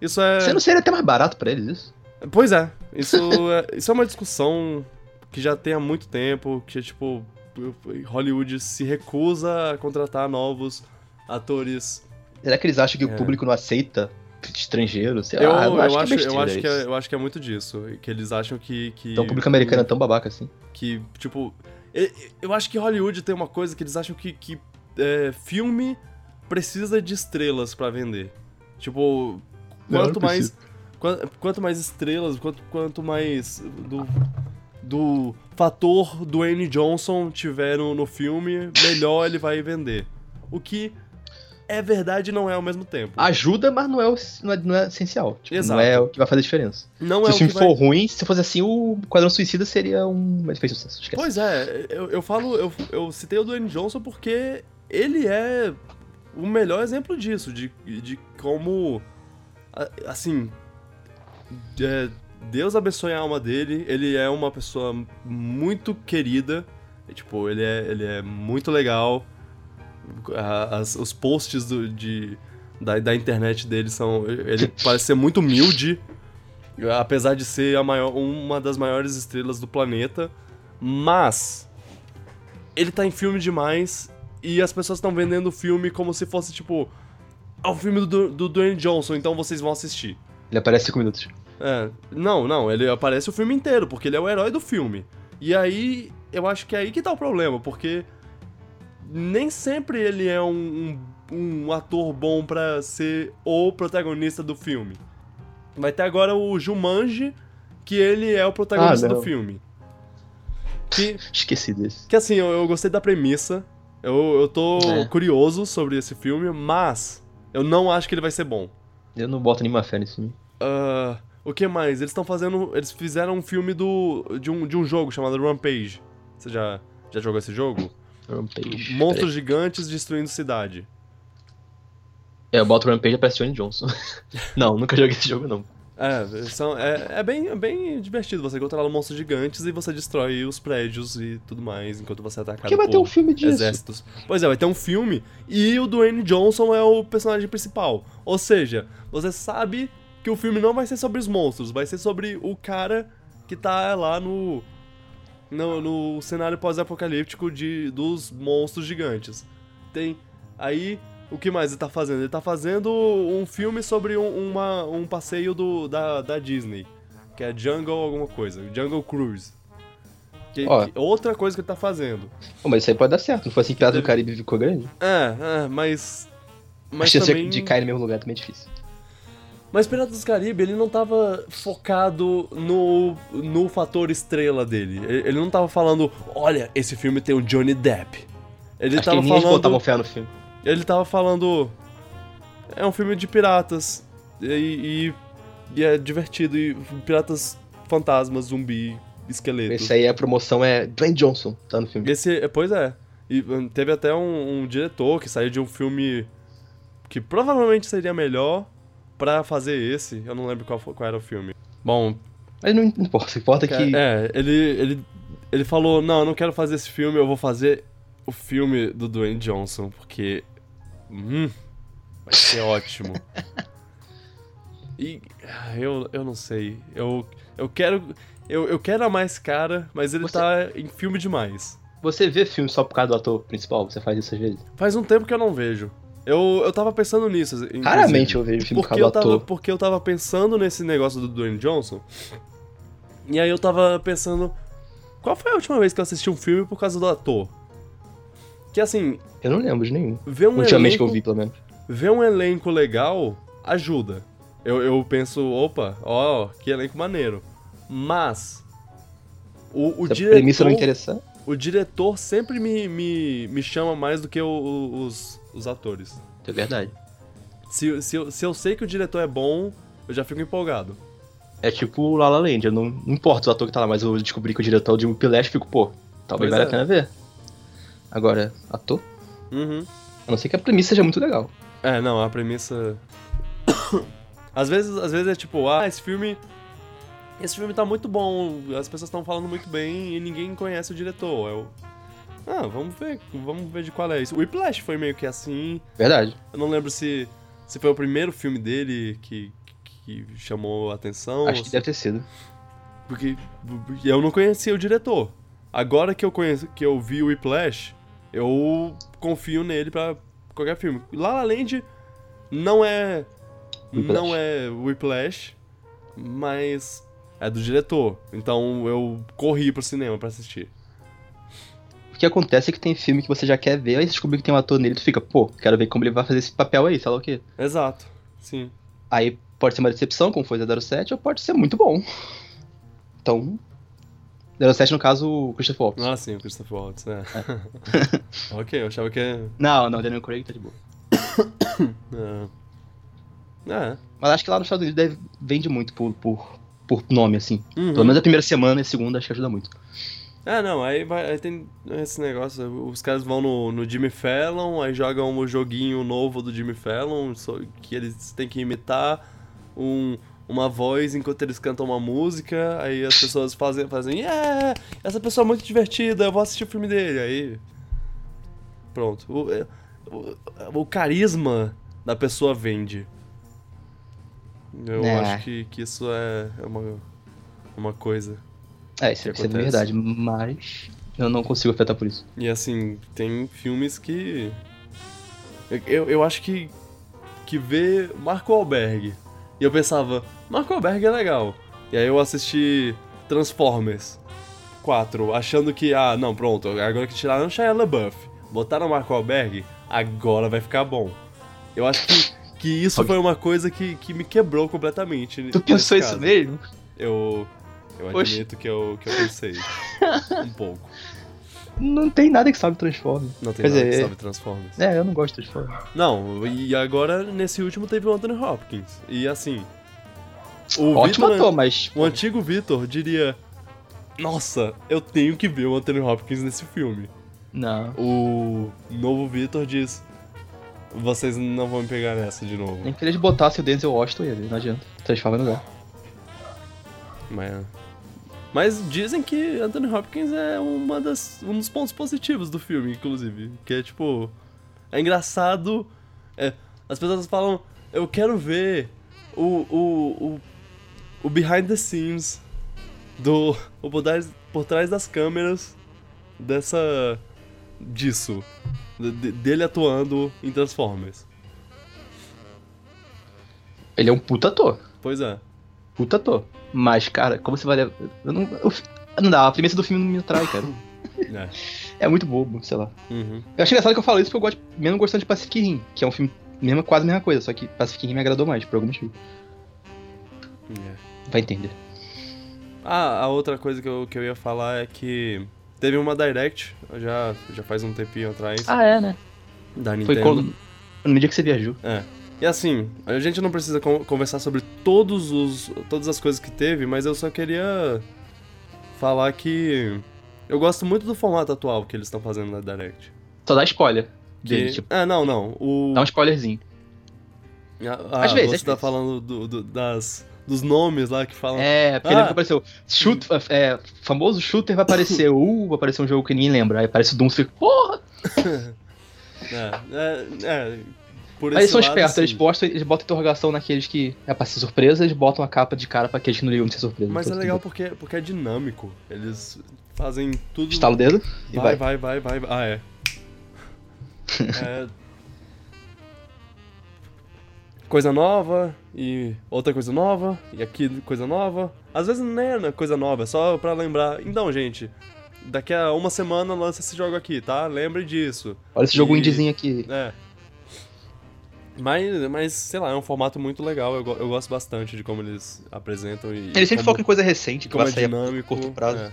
isso é. Você não seria até mais barato pra eles isso? Pois é, isso é, isso é uma discussão que já tem há muito tempo, que tipo, Hollywood se recusa a contratar novos atores Será que eles acham que É. o público não aceita estrangeiro? Sei Eu, lá, eu, eu acho, acho, que é eu, acho que é, eu acho que é muito disso. Que eles acham que. que Então o público americano é tão babaca assim. Que, tipo. Eu acho que Hollywood tem uma coisa que eles acham que, que é, filme precisa de estrelas pra vender. Tipo, quanto não mais. quan- Quanto mais estrelas, quanto, quanto mais do, do fator Dwayne Johnson tiver no, no filme, melhor ele vai vender. O que é verdade e não é ao mesmo tempo. Ajuda, mas não é, o- não é, não é essencial. Tipo, Exato. não é o que vai fazer a diferença. Não se é o filme que for vai... ruim, se fosse assim, o Quadrão Suicida seria um. Mas fez sucesso, esquece. Pois é, eu, eu falo, eu, eu citei o Dwayne Johnson porque ele é o melhor exemplo disso, de, de como, assim, é, Deus abençoe a alma dele, ele é uma pessoa muito querida, tipo, ele é, ele é muito legal, as- os posts do- de, da, da internet dele são, ele parece ser muito humilde, apesar de ser a maior, uma das maiores estrelas do planeta, mas ele tá em filme demais e as pessoas estão vendendo o filme como se fosse tipo. É o filme do, do Dwayne Johnson, então vocês vão assistir. Ele aparece 5 minutos. É, não, não, ele aparece o filme inteiro, porque ele é o herói do filme. E aí, eu acho que é aí que tá o problema, porque nem sempre ele é um, um, um ator bom pra ser o protagonista do filme. Vai ter agora o Jumanji, que ele é o protagonista Ah, do filme. Que, Esqueci desse. que assim, eu, eu gostei da premissa. Eu, eu tô É. curioso sobre esse filme, mas eu não acho que ele vai ser bom. Eu não boto nenhuma fé nesse filme. Ah, o que mais? Eles estão fazendo. Eles fizeram um filme do, de, um, de um jogo chamado Rampage. Você já, já jogou esse jogo? Rampage. Monstros gigantes destruindo cidade. É, eu boto Rampage e aparece Johnny Johnson. não, nunca joguei esse jogo, não. É, são, é, é bem, é bem divertido. Você controla monstros gigantes e você destrói os prédios e tudo mais enquanto você é atacado Porque vai ter um filme disso. exércitos. Pois é, vai ter um filme e o Dwayne Johnson é o personagem principal. Ou seja, você sabe que o filme não vai ser sobre os monstros, vai ser sobre o cara que tá lá no no, no cenário pós-apocalíptico de dos monstros gigantes. Tem. Aí, o que mais ele tá fazendo? Ele tá fazendo um filme sobre um, uma, um passeio do, da, da Disney. Que é Jungle alguma coisa. Jungle Cruise. Que, que- outra coisa que ele tá fazendo. Pô, mas isso aí pode dar certo. Não foi assim que Pirata do Caribe ficou grande? É, é, mas. Mas a chance também. de cair no mesmo lugar também é difícil. Mas Piratas do Caribe, ele não tava focado no, no fator estrela dele. Ele não tava falando, olha, esse filme tem o Johnny Depp. Ele Acho que tava botavam falando. fé no filme. Ele tava falando. É um filme de piratas. E, e, e é divertido. E piratas fantasmas, zumbi, esqueleto. Esse aí a promoção é Dwayne Johnson, tá no filme. Esse, pois é. E hum, teve até um, um diretor que saiu de um filme que provavelmente seria melhor pra fazer esse. Eu não lembro qual, qual era o filme. Bom, Mas não importa, importa é que. é, ele, ele, ele falou, não, eu não quero fazer esse filme, eu vou fazer o filme do Dwayne Johnson, porque... Hum, vai ser ótimo. E eu, eu não sei, eu, eu quero... Eu, eu quero amar esse cara, mas ele Você- tá em filme demais. Você vê filme só por causa do ator principal? Você faz isso às vezes? Faz um tempo que eu não vejo. Eu, eu tava pensando nisso. inclusive. Raramente eu vejo filme por porque eu, tava, ator. porque eu tava pensando nesse negócio do Dwayne Johnson. E aí eu tava pensando. Qual foi a última vez que eu assisti um filme por causa do ator? Que assim, Eu não lembro de nenhum. ver um Ultimamente elenco, que eu vi, pelo menos. ver um elenco legal ajuda. Eu, eu penso, opa, ó, que elenco maneiro. Mas. O, o Se a diretor. premissa não interessar. O diretor sempre me, me, me chama mais do que o- os, os atores. É verdade. Se, se, eu, se eu sei que o diretor é bom, eu já fico empolgado. É tipo o La La Land, eu não, não importa o ator que tá lá, mas eu descobri que o diretor de Whiplash e fico, pô, talvez valha é. a pena ver. Agora, ator? Uhum. A não ser que a premissa seja muito legal. É, não, a premissa. às vezes, às vezes é tipo, ah, esse filme. Esse filme tá muito bom, as pessoas estão falando muito bem e ninguém conhece o diretor. Eu. Ah, vamos ver, vamos ver de qual é isso. O Whiplash foi meio que assim. Verdade. Eu não lembro se, se foi o primeiro filme dele que, que chamou a atenção. Acho que se- deve ter sido. Porque eu não conhecia o diretor. Agora que eu conheço, que eu vi o Whiplash, eu confio nele pra qualquer filme. La La Land não é Whiplash. não é Whiplash, mas é do diretor. Então eu corri pro cinema pra assistir. O que acontece é que tem filme que você já quer ver, aí você descobre que tem um ator nele e tu fica, pô, quero ver como ele vai fazer esse papel aí, sei lá o quê. Exato. Sim. Aí pode ser uma decepção, como foi 07, ou pode ser muito bom. Então. 07 no caso, o Christopher Waltz. Ah, sim, o Christopher Waltz, é. ok, eu achava que é. Não, não, Daniel Craig tá de boa. É. é. Mas acho que lá nos Estados Unidos deve, vende muito por, por, por nome, assim. Uhum. Pelo menos a primeira semana e a segunda acho que ajuda muito. É, não, aí, vai, aí tem esse negócio, os caras vão no, no Jimmy Fallon, aí jogam o joguinho novo do Jimmy Fallon, que eles têm que imitar um, uma voz enquanto eles cantam uma música, aí as pessoas fazem, fazem, yeah, essa pessoa é muito divertida, eu vou assistir o filme dele, aí... Pronto. O, é, o, o carisma da pessoa vende. Eu É. acho que, que isso é é uma, uma coisa. É, isso, isso é verdade, mas eu não consigo afetar por isso. E assim, tem filmes que. Eu, eu acho que. Que ver Marco Alberg. E eu pensava, Marco Alberg é legal. E aí eu assisti Transformers 4, achando que, ah, não, pronto, agora que tiraram Shia LaBeouf, botaram Marco Alberg, agora vai ficar bom. Eu acho que, que isso foi uma coisa que, que me quebrou completamente. Tu pensou isso caso. mesmo? Eu. Eu admito que eu, que eu pensei. um pouco. Não tem nada que sabe Transformers. Não tem Quer nada que dizer, sabe Transformers. É, eu não gosto de Transformers. Não, e agora nesse último teve o Anthony Hopkins. E assim. O Ótimo Vitor- ator, mas. O antigo Vitor diria: Nossa, eu tenho que ver o Anthony Hopkins nesse filme. Não. O novo Vitor diz: Vocês não vão me pegar nessa de novo. Nem que eles botassem o Denzel Washington ia ver, não adianta. Transforma no lugar. Mas, mas dizem que Anthony Hopkins é uma das, um dos pontos positivos do filme, inclusive. Que é tipo. É engraçado. é, as pessoas falam, eu quero ver o, o, o, o behind the scenes do. O por trás, por trás das câmeras dessa. disso. De- dele atuando em Transformers. Ele é um puta ator. Pois é. Puta ator. Mas, cara, como você vai levar. Eu não, eu- não dá, a premissa do filme não me atrai, cara. É. É muito bobo, sei lá. Uhum. Eu acho engraçado que eu falo isso porque eu gosto, mesmo gostando de Pacific Rim, que é um filme mesmo, quase a mesma coisa, só que Pacific Rim me agradou mais, por algum motivo. É. Vai entender. Ah, a outra coisa que eu, que eu ia falar é que teve uma Direct, já, já faz um tempinho atrás, Ah, é, né? da Foi Nintendo. quando. No dia que você viajou. É. E assim, a gente não precisa con- conversar sobre todos os, todas as coisas que teve, mas eu só queria falar que eu gosto muito do formato atual que eles estão fazendo na Direct. Só dá spoiler Que... dele, tipo, Ah, não, não. O... dá um spoilerzinho. Ah, Às vezes, você às tá vezes. falando do- do- das, dos nomes lá que falam. É, porque Ah. lembra que apareceu. Shoot, é, famoso shooter vai aparecer. Uh, vai aparecer um jogo que ninguém lembra. Aí aparece o Doom e fica, porra! É, é, é, por Mas eles são lado, espertos, sim. eles, botam, eles botam interrogação naqueles que é pra ser surpresa, eles botam a capa de cara pra aqueles que não ligam de ser surpresa. Mas é Então, legal tudo porque, porque é dinâmico. Eles fazem tudo. Estala o dedo e vai, vai. vai, vai, vai, Ah, é. É. Coisa nova e outra coisa nova e aqui coisa nova. Às vezes nem é coisa nova, é só pra lembrar. Então, gente, daqui a uma semana lança esse jogo aqui, tá? Lembre disso. Olha esse jogo E- indiezinho aqui. É. Mas, mas, sei lá, é um formato muito legal. Eu, eu gosto bastante de como eles apresentam e. Ele sempre como, foca em coisa recente, que como vai é sair a dinâmico. curto prazo. é.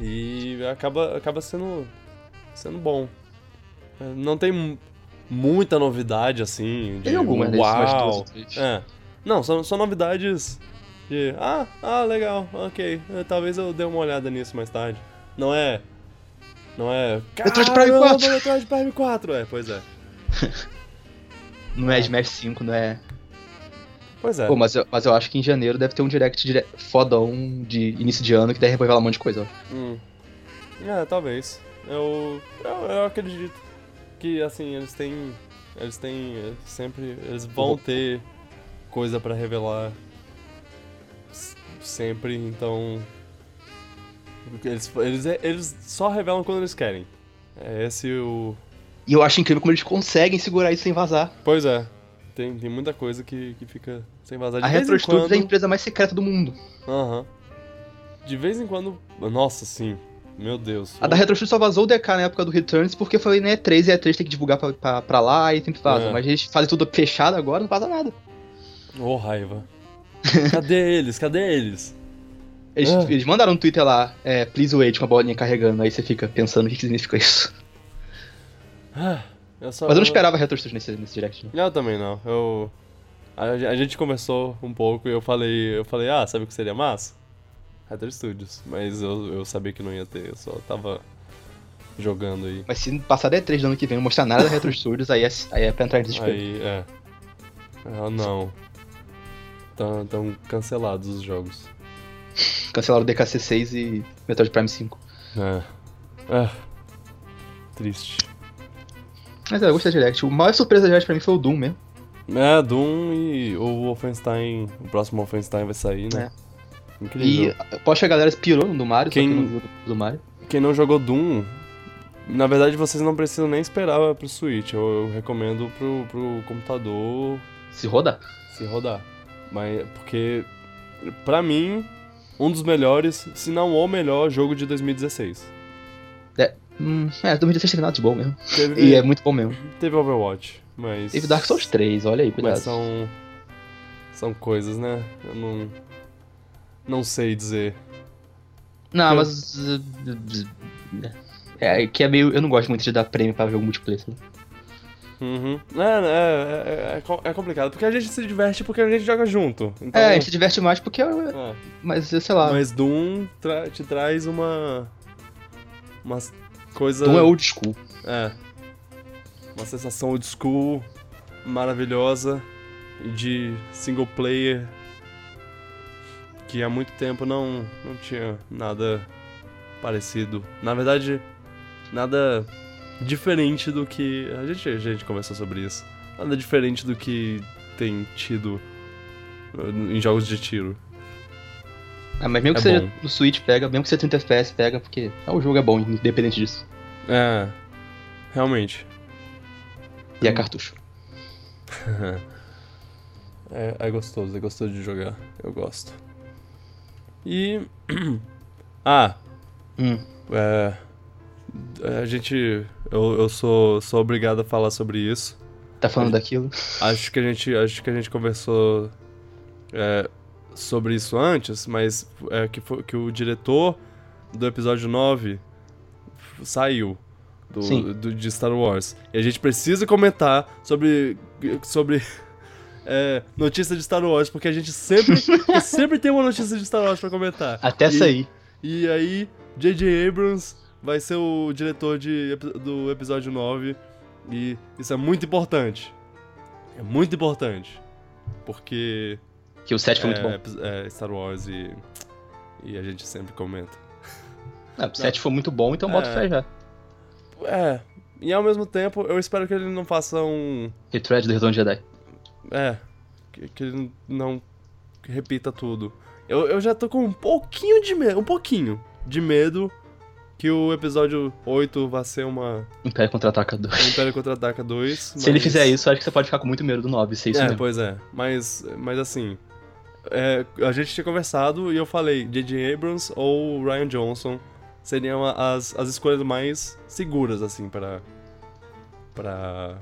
E acaba, acaba sendo, sendo bom. É, Não tem mu- muita novidade assim. De, Tem algumas, Uau! É. Não, são, são novidades de. Ah, ah, legal, ok. é, Talvez eu dê uma olhada nisso mais tarde. Não é. Não é. Metroid Prime "Caramba, 4." Metroid Prime 4, é, pois é. Não é Smash 5, não é. Pois é. Pô, mas eu, mas eu acho que em janeiro deve ter um direct dire... fodão de início de ano que deve revelar um monte de coisa. ó. Hum. É, talvez. Eu, eu, eu acredito que, assim, eles têm. Eles têm. eh, Sempre. Eles vão ter coisa pra revelar. Sempre, então. Eles, eles, eles só revelam quando eles querem. É esse o. E eu acho incrível como eles conseguem segurar isso sem vazar. Pois é. Tem, tem muita coisa que, que fica sem vazar. De a vez Retro Studios quando. é a empresa mais secreta do mundo. Aham. De vez em quando. Nossa, sim. Meu Deus. A da Retro Studios só vazou o DK na época do Returns porque foi na E3 e a E3 tem que divulgar pra, pra, pra lá e sempre vaza. É. Mas eles fazem tudo fechado agora, não vaza nada. Ô, raiva. Cadê eles? Cadê eles? Eles, Ah. eles mandaram no Twitter lá, é, please wait, com a bolinha carregando. Aí você fica pensando o que, que significa isso. Eu só... Mas eu não esperava a Retro Studios nesse, nesse direct. Não. Eu também não. Eu. A, a gente conversou um pouco e eu falei, eu falei, ah, sabe o que seria massa? Retro Studios. Mas eu, eu sabia que não ia ter, eu só tava jogando aí. Mas se passar da E3 do ano que vem não mostrar nada da Retro Studios, aí é, aí é pra entrar em desespero. Aí, é. Ah, não. Tão, tão cancelados os jogos. Cancelaram o DKC 6 e Metroid Prime 5. É. É. Triste. Mas é, eu gostei da Direct. O maior surpresa da Direct pra mim foi o Doom mesmo. É, Doom e o Wolfenstein. O próximo Wolfenstein vai sair, né? E Incrível. aposto que a galera pirou no do Mario, Quem- que não do Mario. Quem não jogou Doom, na verdade vocês não precisam nem esperar pro Switch. Eu, eu recomendo pro, pro computador Se rodar. se rodar. Mas porque, pra mim, um dos melhores, se não o melhor jogo de 2016. Hum, é, 2016 teve nada de bom mesmo. Teve, E é muito bom mesmo. teve Overwatch, mas. Teve Dark Souls 3, olha aí, cuidado. Mas são. São coisas, né? Eu não. Não sei dizer. Não, eu- mas. uh, É, que é meio. Eu não gosto muito de dar prêmio pra jogo multiplayer. Uhum. É, é, é, é, co- é complicado, porque a gente se diverte porque a gente joga junto. Então, É, a gente se diverte mais porque. é- é. Mas, sei lá. Mas Doom tra- te traz uma. Uma coisa. Doom é old school. É. Uma sensação old school, maravilhosa, de single player, que há muito tempo não, não tinha nada parecido. Na verdade, nada diferente do que. A gente, a gente conversou sobre isso. Nada diferente do que tem tido uh, em jogos de tiro. Ah, mas mesmo que É seja bom. no Switch, pega, mesmo que seja 30 FPS, pega, porque é, o jogo é bom, independente disso. É. Realmente. E é cartucho. É, é gostoso, é gostoso de jogar. Eu gosto. E. ah, Hum. é. A gente. Eu, eu sou, sou obrigado a falar sobre isso. Tá falando daquilo? Acho que a gente, acho que a gente conversou é, sobre isso antes, mas é, que, foi, que o diretor do episódio 9 saiu do, do- de Star Wars. E a gente precisa comentar sobre, sobre é, notícia de Star Wars, porque a gente sempre, sempre tem uma notícia de Star Wars pra comentar. Até E- aí. E aí, J.J. Abrams vai ser o diretor de, do episódio 9. E isso é muito importante. É muito importante. Porque Que o 7 foi é, muito bom. epi- é Star Wars e, e a gente sempre comenta. Ah, o 7 foi muito bom, então bota É. fé já. É, e ao mesmo tempo, eu espero que ele não faça um. Retread do Retorno de Jedi. É, que, que ele não repita tudo. Eu, eu já tô com um pouquinho de medo, um pouquinho de medo que o episódio 8 vá ser uma Império Contra-Ataca 2. Império Contra-Ataca 2. Se ele fizer isso, eu acho que você pode ficar com muito medo do 9, se é isso é, mesmo. pois é. Mas, mas assim, é, a gente tinha conversado e eu falei, J.J. Abrams ou Ryan Johnson seriam as, as escolhas mais seguras, assim, para para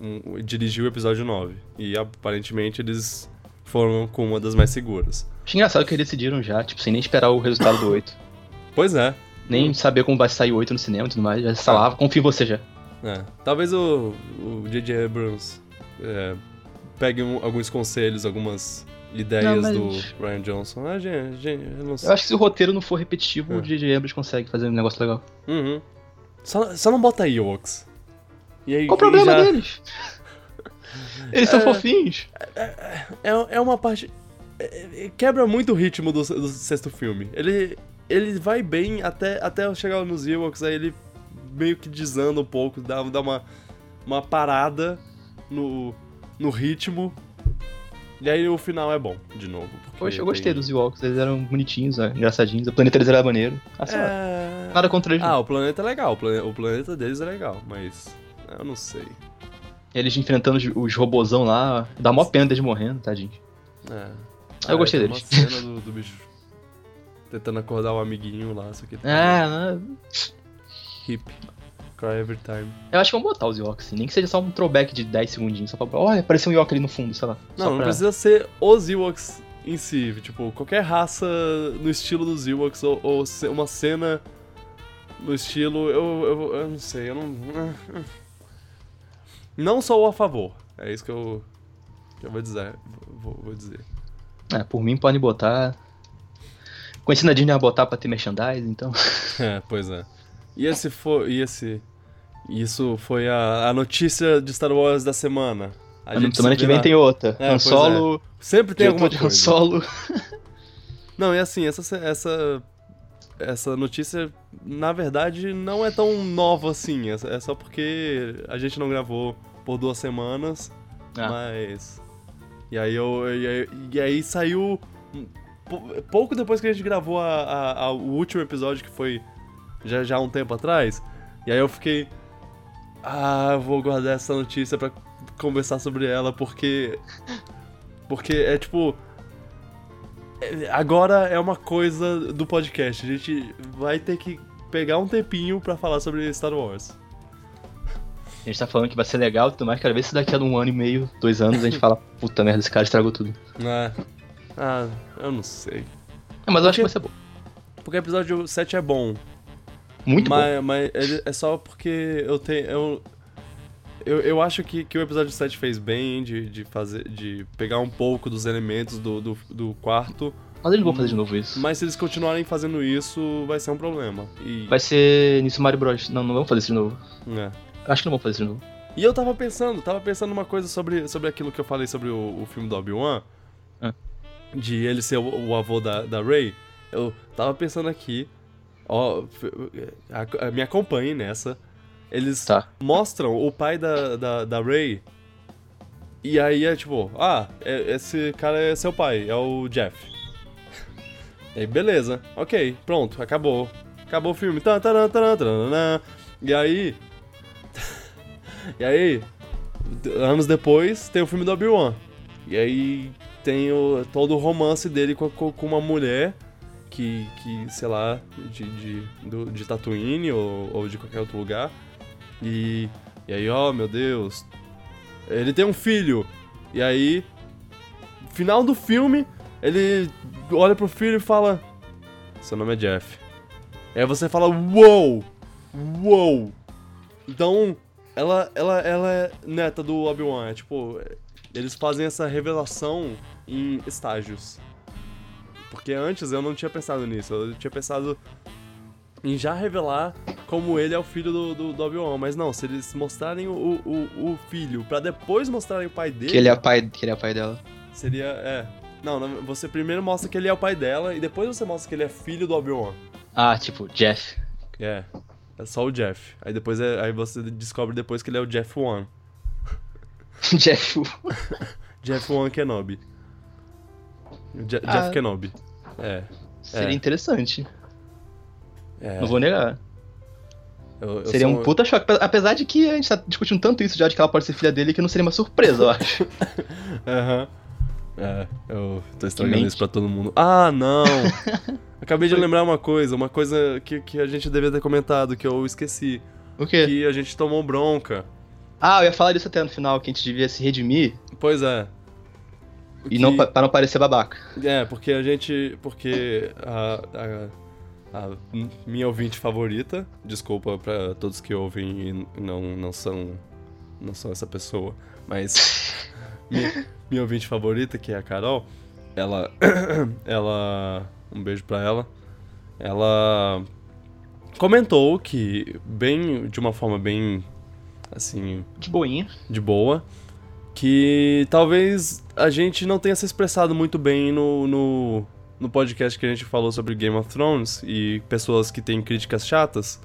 um, dirigir o episódio 9. E aparentemente eles foram com uma das mais seguras. Acho engraçado que eles decidiram já, tipo, sem nem esperar o resultado do 8. Pois é. Nem saber como vai sair o 8 no cinema e tudo mais. Já lá, confio em você já. É, talvez o o J.J. Abrams é, pegue um- alguns conselhos, algumas ideias mas- do Ryan Johnson. Ah, gente, gente, eu não sei. Eu acho que se o roteiro não for repetitivo, É. o J.J. Abrams consegue fazer um negócio legal. Uhum. Só, só não bota Ewoks. E aí, Qual o problema já- deles? Eles são É. fofinhos. É, é uma parte. é- é- quebra muito o ritmo do, do sexto filme. Ele, ele vai bem até, até chegar nos Ewoks, aí ele meio que desanda um pouco, dá, dá uma, uma parada no, no ritmo. E aí o final é bom, de novo. Poxa, eu tem- gostei dos Ewoks, eles eram bonitinhos, ó, engraçadinhos. O planeta deles era maneiro. Ah, lá. É... Nada contra eles. Ah, o planeta é legal, o plane- o planeta deles é legal, mas eu não sei. Eles enfrentando os, os robozão lá, dá mó pena deles morrendo, tadinho. É. Eu gostei tem deles. Uma cena do, do bicho tentando acordar o amiguinho lá, isso aqui. Ah, não. Hip. Cry every time. eu acho que vamos botar os Ewoks, assim, nem que seja só um throwback de 10 segundinhos, só pra. Olha, apareceu um Ewok ali no fundo, sei lá. Não, só não pra... precisa ser os Ewoks em si. Tipo, qualquer raça no estilo dos Ewoks ou, ou uma cena no estilo. Eu, eu, eu não sei, eu não. Não sou a favor. É isso que eu, que eu vou dizer. Vou, vou dizer. É, por mim podem botar. Conhecendo a Disney ia botar pra ter merchandise, então. É, pois é. E esse foi. E esse. Isso foi a, a notícia de Star Wars da semana. A semana se que vem na- tem outra. É, Han Solo. Sempre tem alguma de Han. Solo. Não, e assim, essa, essa, essa notícia, na verdade, não é tão nova assim. É, é só porque a gente não gravou por duas semanas, Ah. mas. E aí eu. E aí, e aí saiu. pou- Pouco depois que a gente gravou a, a- a- o último episódio, que foi já, já há um tempo atrás. E aí eu fiquei. Ah, eu vou guardar essa notícia pra conversar sobre ela, porque. Porque é tipo. é- Agora é uma coisa do podcast. A gente vai ter que pegar um tempinho pra falar sobre Star Wars. A gente tá falando que vai ser legal e tudo mais. Quero ver se daqui a um ano e meio, dois anos, a gente fala, puta merda, esse cara estragou tudo. É. Ah, eu não sei. É, mas eu acho Porque- que vai ser bom. Porque o episódio 7 é bom. Muito bom. mas, mas ele- é só porque eu tenho. Eu, eu, eu acho que, que o episódio 7 fez bem de, de fazer. de pegar um pouco dos elementos do, do, do quarto. Mas eles vão fazer de novo isso. Mas se eles continuarem fazendo isso, vai ser um problema. E, Vai ser nisso Mario Bros. Não, não vamos fazer isso de novo. é. Acho que não vamos fazer isso de novo. E eu tava pensando, tava pensando uma coisa sobre, sobre aquilo que eu falei sobre o, o filme do Obi-Wan. Ah. De ele ser o, o avô da, da Rey. Eu tava pensando aqui, ó, me acompanhe nessa. Eles Tá. mostram o pai da, da, da Rey. E aí é tipo, ah, é- esse cara é seu pai, é o Jeff. E aí, beleza. Ok, pronto, acabou. Acabou o filme. E aí. e aí, anos depois, tem o filme do Obi-Wan. E aí tem o, todo o romance dele com, com uma mulher que, que sei lá, de, de, do, de Tatooine ou, ou de qualquer outro lugar. E, e aí, ó, oh, meu Deus. Ele tem um filho. E aí, final do filme, ele olha pro filho e fala: Seu nome é Jeff. Aí você fala: Uou! Uou! Então, ela, ela, ela é neta do Obi-Wan. É tipo, eles fazem essa revelação em estágios. Porque antes eu não tinha pensado nisso. Eu tinha pensado em já revelar como ele é o filho do, do, do Obi-Wan. Mas não, se eles mostrarem o, o, o filho para depois mostrarem o pai dele. Que ele é pai, que ele é pai dela. Seria. É. Não, você primeiro mostra que ele é o pai dela e depois você mostra que ele é filho do Obi-Wan. Ah, tipo, Jeff. É. É só o Jeff. Aí depois é, aí você descobre depois que ele é o Jeff One. Jeff Jeff One Kenobi. Je ah, Jeff Kenobi. É. Seria é. interessante. É. Não vou negar. Eu, eu seria um puta choque. Apesar de que a gente tá discutindo tanto isso já de que ela pode ser filha dele que não seria uma surpresa, eu acho. Aham. uhum. É, eu tô estragando isso pra todo mundo. Ah, não! Acabei de lembrar uma coisa, uma coisa que, que a gente devia ter comentado, que eu esqueci. O quê? Que a gente tomou bronca. Ah, eu ia falar disso até no final, que a gente devia se redimir. Pois é. E que... não, pra não parecer babaca. É, porque a gente. Porque a, a, a, minha ouvinte favorita, desculpa pra todos que ouvem e não, não são. Não são essa pessoa, mas. minha, minha ouvinte favorita, que é a Carol, ela. ela. Um beijo pra ela. Ela comentou que, bem. de uma forma bem assim. De boinha. De boa. Que talvez a gente não tenha se expressado muito bem no, no, no podcast que a gente falou sobre Game of Thrones e pessoas que têm críticas chatas.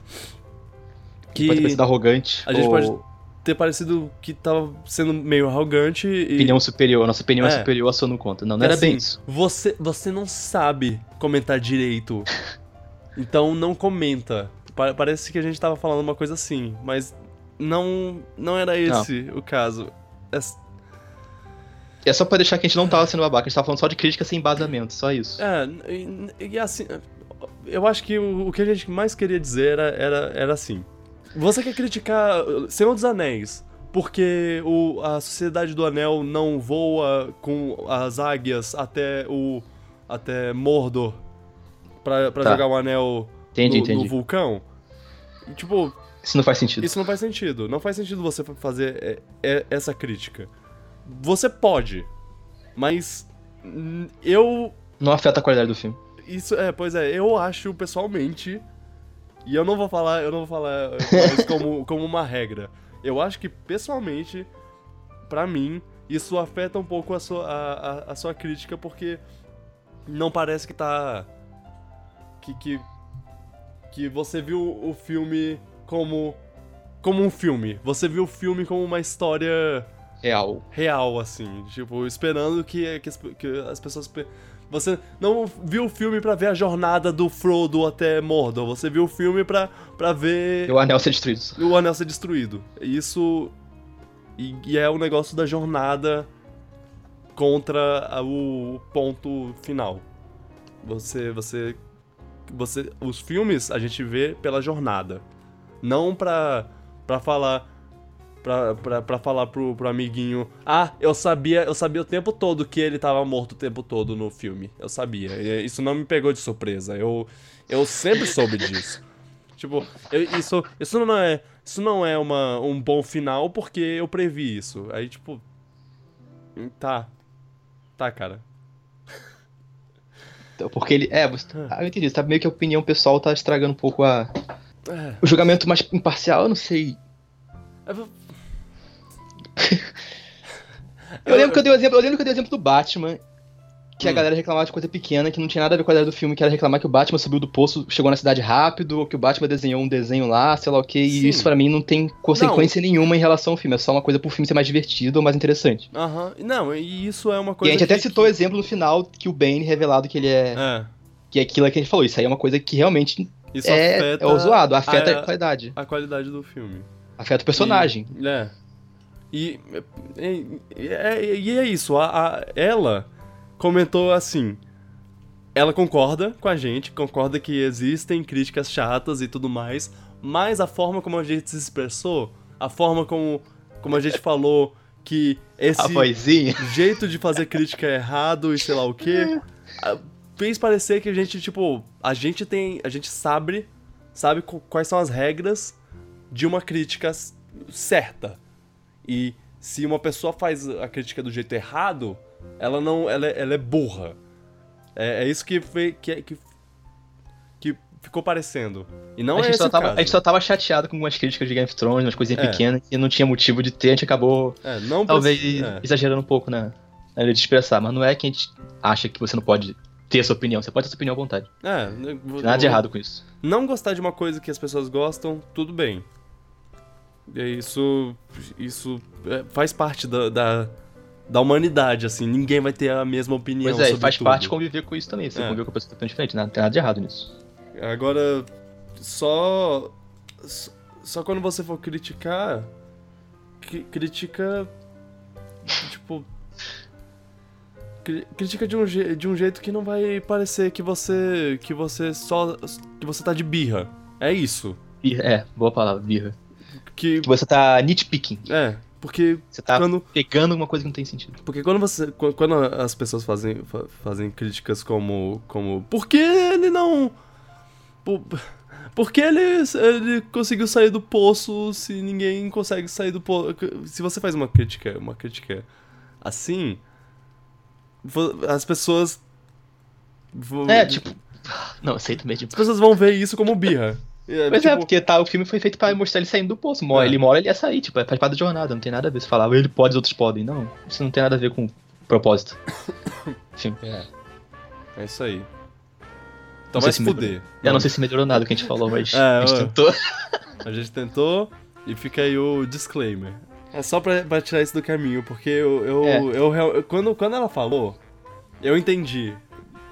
Que pode ter sido arrogante. A ou... gente pode ter parecido que tava sendo meio arrogante e. Opinião superior, nossa opinião é, é superior a sua não conta. Não, não era assim, bem isso. Você, você não sabe comentar direito. então não comenta. Parece que a gente tava falando uma coisa assim, mas não, não era esse não. o caso. É... só pra deixar que a gente não tava sendo babaca, a gente tava falando só de crítica sem embasamento, só isso. É, e, e assim, eu acho que o, o, que a gente mais queria dizer era, era, era assim. Você quer criticar Senhor dos Anéis porque o, a Sociedade do Anel não voa com as águias até o até Mordor pra, pra tá. jogar o anel entendi, no, entendi. no vulcão? tipo, isso não faz sentido. Isso não faz sentido. Não faz sentido você fazer é, é, essa crítica. Você pode, mas eu. Não afeta a qualidade do filme. Isso, é, pois é, eu acho pessoalmente. E eu não vou falar, eu não vou falar isso como, como uma regra. Eu acho que, pessoalmente, para mim, isso afeta um pouco a sua, a, a, a, sua crítica, porque não parece que tá. Que, que, que você viu o filme como como um filme. Você viu o filme como uma história real, real assim, tipo esperando que, que, as, que as pessoas você não viu o filme para ver a jornada do Frodo até Mordor. Você viu o filme para para ver o anel ser destruído. O anel ser destruído. Isso e, e é o negócio da jornada contra o ponto final. Você você você os filmes a gente vê pela jornada. Não pra, pra falar. Pra, pra, pra falar pro, pro amiguinho. Ah, eu sabia, eu sabia o tempo todo que ele tava morto o tempo todo no filme. Eu sabia. Isso não me pegou de surpresa. Eu, eu sempre soube disso. Tipo, eu, isso, isso não é. Isso não é uma, um bom final porque eu previ isso. Aí, tipo. Tá. Tá, cara. Porque ele. É, você, ah, eu entendi. Tá meio que a opinião pessoal tá estragando um pouco a, é. O julgamento mais imparcial, eu não sei. Eu, eu lembro que eu dei o exemplo, eu lembro que eu dei o exemplo do Batman, que hum. a galera reclamava de coisa pequena, que não tinha nada a ver com a ideia do filme, que era reclamar que o Batman subiu do poço, chegou na cidade rápido, ou que o Batman desenhou um desenho lá, sei lá o que, e isso para mim não tem consequência não. nenhuma em relação ao filme, é só uma coisa pro filme ser mais divertido ou mais interessante. Aham, não, e isso é uma coisa. E a gente até citou o exemplo no final que o Bane revelado que ele é. É que aquilo é que a gente falou, isso aí é uma coisa que realmente Isso é, afeta é o zoado, afeta a, a, qualidade. a qualidade do filme. Afeta o personagem. E, é. E, é, e é isso, a, a- ela comentou assim. Ela concorda com a gente, concorda que existem críticas chatas e tudo mais, mas a forma como a gente se expressou, a forma como, como a gente falou que esse jeito de fazer crítica é errado e sei lá o quê, a- fez parecer que a gente, tipo, a gente tem, a gente sabe, sabe qu- quais são as regras de uma crítica certa. E se uma pessoa faz a crítica do jeito errado, ela não, ela, é- ela é burra. É, é isso que, foi, que, que, que ficou parecendo. E não a, é gente esse só tava, caso. a gente só tava chateado com algumas críticas de Game of Thrones, umas coisinhas É. pequenas que não tinha motivo de ter, a gente acabou É, talvez preci- é. exagerando um pouco hora de expressar, mas não é que a gente acha que você não pode ter a sua opinião, você pode ter a sua opinião à vontade. É, Não tem nada de errado com isso. Não gostar de uma coisa que as pessoas gostam, tudo bem. E isso. Isso é, faz parte da, da, da humanidade, assim. Ninguém vai ter a mesma opinião. Pois é, faz tudo. parte conviver com isso também. Você É. conviver com pessoas totalmente diferentes, não tem nada de errado nisso. Agora, só. só- quando você for criticar. cri- critica. Tipo. Cri- Critica de um, de um jeito que não vai parecer que você. que você só. que você tá de birra. É isso. É, boa palavra, birra. Que. Que você tá nitpicking. É, porque Você tá quando. pegando uma coisa que não tem sentido. Porque quando você. qu- Quando as pessoas fazem, fa- fazem críticas como. como. Por que ele não. Por, por que ele, ele conseguiu sair do poço se ninguém consegue sair do poço? Se você faz uma crítica, uma crítica assim. As pessoas. vão- É, tipo. Não, também, tipo. As pessoas vão ver isso como birra. É, Mas é, tipo, porque tá, o filme foi feito pra mostrar ele saindo do poço. Mora, É. Ele mora, ele ia sair, tipo, é faz parte da jornada, não tem nada a ver. Você falava, ele pode, os outros podem. Não, isso não tem nada a ver com propósito. Enfim, É isso aí. Então Não vai sei se fuder. eu não sei se melhorou nada o que a gente falou, mas É, a gente ué. tentou. A gente tentou e fica aí o disclaimer. É só pra, pra tirar isso do caminho, porque eu. eu, É. eu, real- quando, quando ela falou, eu entendi.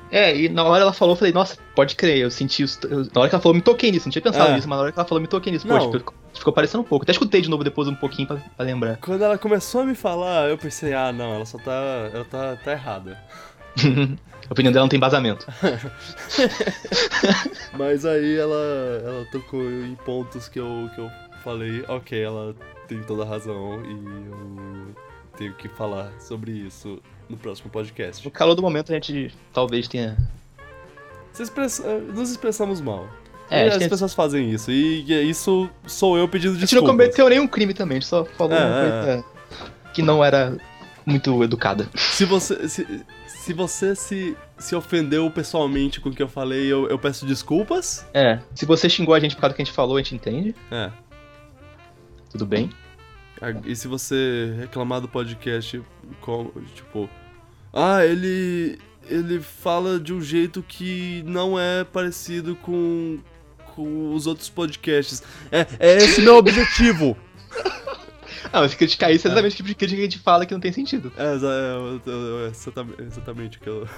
É, e na hora ela falou, eu falei, nossa, pode crer, eu senti isso. eu- na hora que ela falou, eu me toquei nisso, não tinha pensado É. nisso, mas na hora que ela falou, eu me toquei nisso. Não. Poxa, ficou parecendo um pouco. Até escutei de novo depois um pouquinho pra, pra lembrar. Quando ela começou a me falar, eu pensei, ah, não, ela só tá. Ela tá, tá errada. a opinião dela não tem embasamento. Mas aí ela, ela tocou em pontos que eu, que eu falei, ok, ela tem toda a razão e eu tenho que falar sobre isso no próximo podcast. No calor do momento a gente talvez tenha. Se expressa- nos expressamos mal. É, as a pessoas fazem isso. E isso sou eu pedindo gente não desculpas. cometeu nenhum crime também, a gente só falou É, uma é, coisa que não era muito educada. Se você se, se você se, se ofendeu pessoalmente com o que eu falei, eu, eu peço desculpas. É, se você xingou a gente por causa do que a gente falou, a gente entende, É. tudo bem. E se você reclamar do podcast, como, tipo, ah, ele ele fala de um jeito que não é parecido com com os outros podcasts. É, é esse meu objetivo. Ah, mas criticar isso é exatamente o tipo de crítica que a gente fala que não tem sentido. É, é, é, é exatamente, exatamente o que eu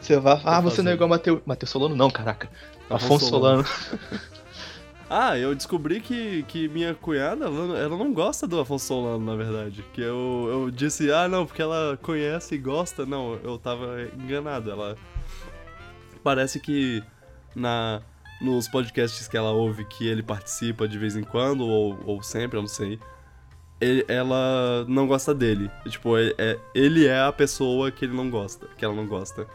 Você vai, ah, você não é igual Mateus. Mateus Solano, não, caraca. Afonso Afonso Solano. Ah, eu descobri que, que minha cunhada, ela, não- ela não gosta do Afonso Solano, na verdade. Que eu, eu disse, ah, não, porque ela conhece e gosta. Não, eu tava enganado. Ela. Parece que na nos podcasts que ela ouve, que ele participa de vez em quando, ou, ou sempre, eu não sei. ele- ela não gosta dele. Tipo, é, é- ele é a pessoa que ele não gosta, que ela não gosta.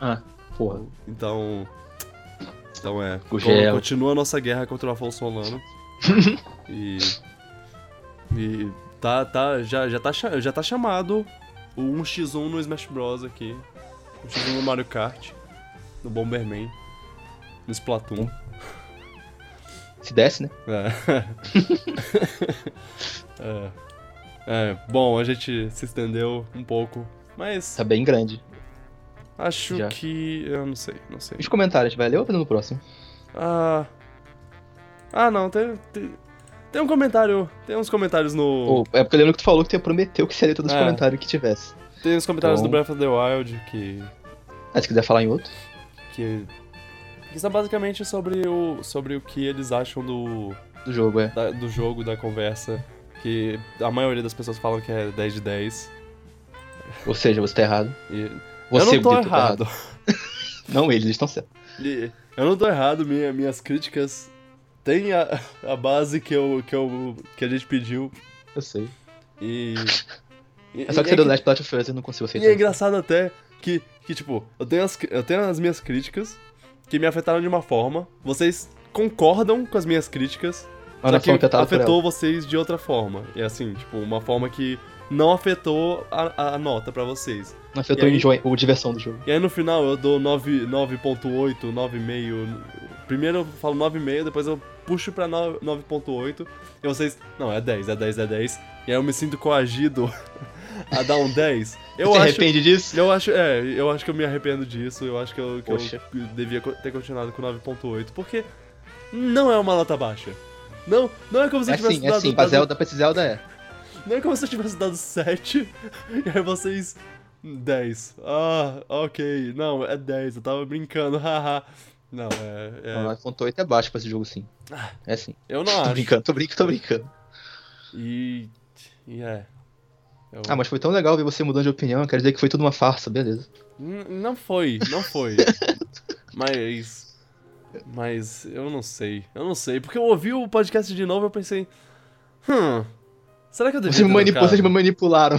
Ah, porra. Então. Então é. O con- gel. Continua a nossa guerra contra o Afonso Solano. e. E. Tá, tá, já, já, tá, já tá chamado o 1x1 no Smash Bros. aqui. 1x1 no Mario Kart. No Bomberman. No Splatoon. Se desse, né? É. é. É, bom, a gente se estendeu um pouco, mas Tá bem grande. Acho Já. que. Eu não sei, não sei. Os comentários, vai ler ou vai no próximo? Ah. Ah, não, tem, tem. Tem um comentário. Tem uns comentários no. Ou, é porque eu lembro que tu falou que tu prometeu que seria todos os É. comentários que tivesse. Tem uns comentários Então- do Breath of the Wild que. Ah, se quiser falar em outro. que. Que são basicamente sobre o, sobre o que eles acham do, Do jogo, é. da- do jogo, da conversa. Que a maioria das pessoas falam que é 10 de 10. Ou seja, você tá errado. E Você, eu não tô Vitor, tá errado. Não eles, eles estão certos. E eu não tô errado, minha- minhas críticas têm a, a base que, eu, que, eu, que a gente pediu. Eu sei. E. e- É só que e você deu que- Last Blast of Us e eu não consigo E aceitar. é isso. engraçado até que, que tipo, eu tenho, as, eu tenho as minhas críticas que me afetaram de uma forma, vocês concordam com as minhas críticas, Mas só que afetou vocês de outra forma. E assim, tipo, uma forma que não afetou a, a nota pra vocês. Não afetou aí- o diversão do jogo. E aí no final eu dou 9 9.8, 9,5. Primeiro eu falo 9,5, depois eu puxo pra 9 9.8. E vocês, não, é 10, é 10, é 10. E aí eu me sinto coagido a dar um 10. Eu você acho arrepende disso? eu acho, é, eu acho que eu me arrependo disso. Eu acho que eu, que eu devia ter continuado com 9.8, porque não é uma nota baixa. Não, não é como se É tivesse sim, é dado, sim. Pra Zelda, pra esse Zelda é. Não é como se eu tivesse dado 7 e aí vocês 10. Ah, OK. Não, é 10. Eu tava brincando. Haha. não, é, é É. 9.8 é baixo pra esse jogo, sim. É sim. eu não Tô acho. brincando, tô brincando, tô brincando. E e é. Eu- Ah, mas foi tão legal ver você mudando de opinião, quer dizer que foi tudo uma farsa, beleza. N- Não foi, não foi. mas. Mas eu não sei. Eu não sei. Porque eu ouvi o podcast de novo e eu pensei. Hum. Será que eu devia Você manip-? Vocês me manipularam.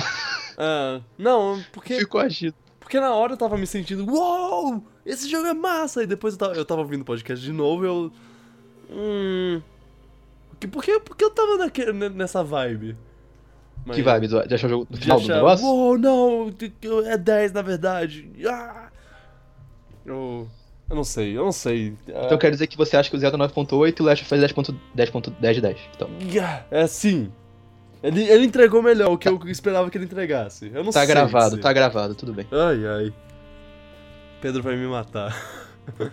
Ah, não, porque, Ficou agido. porque na hora eu tava me sentindo. Uou! Esse jogo é massa! E depois eu tava, eu tava ouvindo o podcast de novo e eu. Hum. Que- Por que, por que eu tava naque- ne- nessa vibe? Mas- Que vibe? Do, de achar o jogo no final do achar, negócio? Uou, não, t- t- é 10 na verdade. Ah! Eu, eu não sei, eu não sei. Então quer dizer que você acha que o Zelda 9.8 e o Last of Us 10.10 de 10. Então, Ah, É sim. Ele, ele entregou melhor o que eu esperava que ele entregasse. Eu não tá sei. gravado, dizer. tá gravado, tudo bem. Ai, ai. Pedro vai me matar.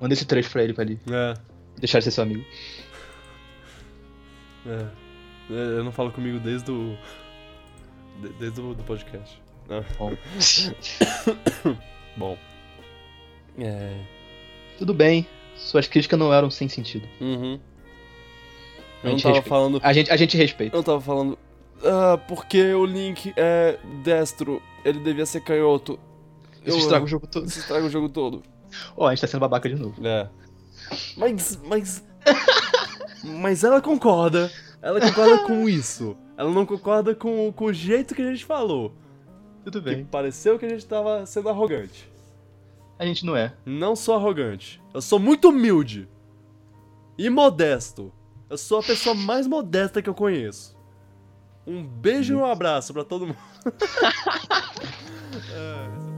Manda esse trecho pra ele, pra ele É, deixar de ser seu amigo. é. É, Eu não falo comigo desde o. de- Desde o do podcast. Ah, Bom. bom. É. tudo bem, suas críticas não eram sem sentido. Uhum. Eu não tava respeita. falando. A gente, a gente respeita. Eu tava falando. Ah, porque o Link é destro, ele devia ser canhoto. Isso Eu- estraga o jogo todo. Isso estraga o jogo todo. Ó, a gente tá sendo babaca de novo. É. Mas. Mas. mas ela concorda. Ela concorda com isso. Ela não concorda com, com o jeito que a gente falou. Tudo Que pareceu que a gente tava sendo arrogante. A gente não é. Não sou arrogante. Eu sou muito humilde. E modesto. Eu sou a pessoa mais modesta que eu conheço. Um beijo e um abraço pra todo mundo. É.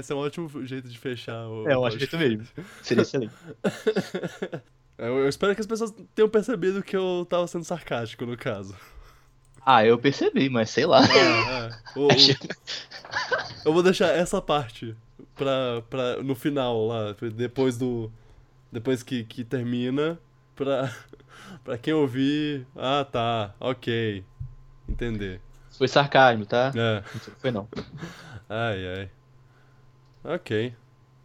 É, esse é um ótimo jeito de fechar o. É, eu acho podcast. mesmo. Seria excelente. Eu, eu espero que as pessoas tenham percebido que eu tava sendo sarcástico no caso. Ah, eu percebi, mas sei lá. É, é. O- o- eu vou deixar essa parte pra, pra, no final lá, depois do. Depois que, que termina, pra, pra quem ouvir. Ah, tá, ok. Entender. Foi sarcasmo, tá? É. Não foi não. Ai, ai. Ok.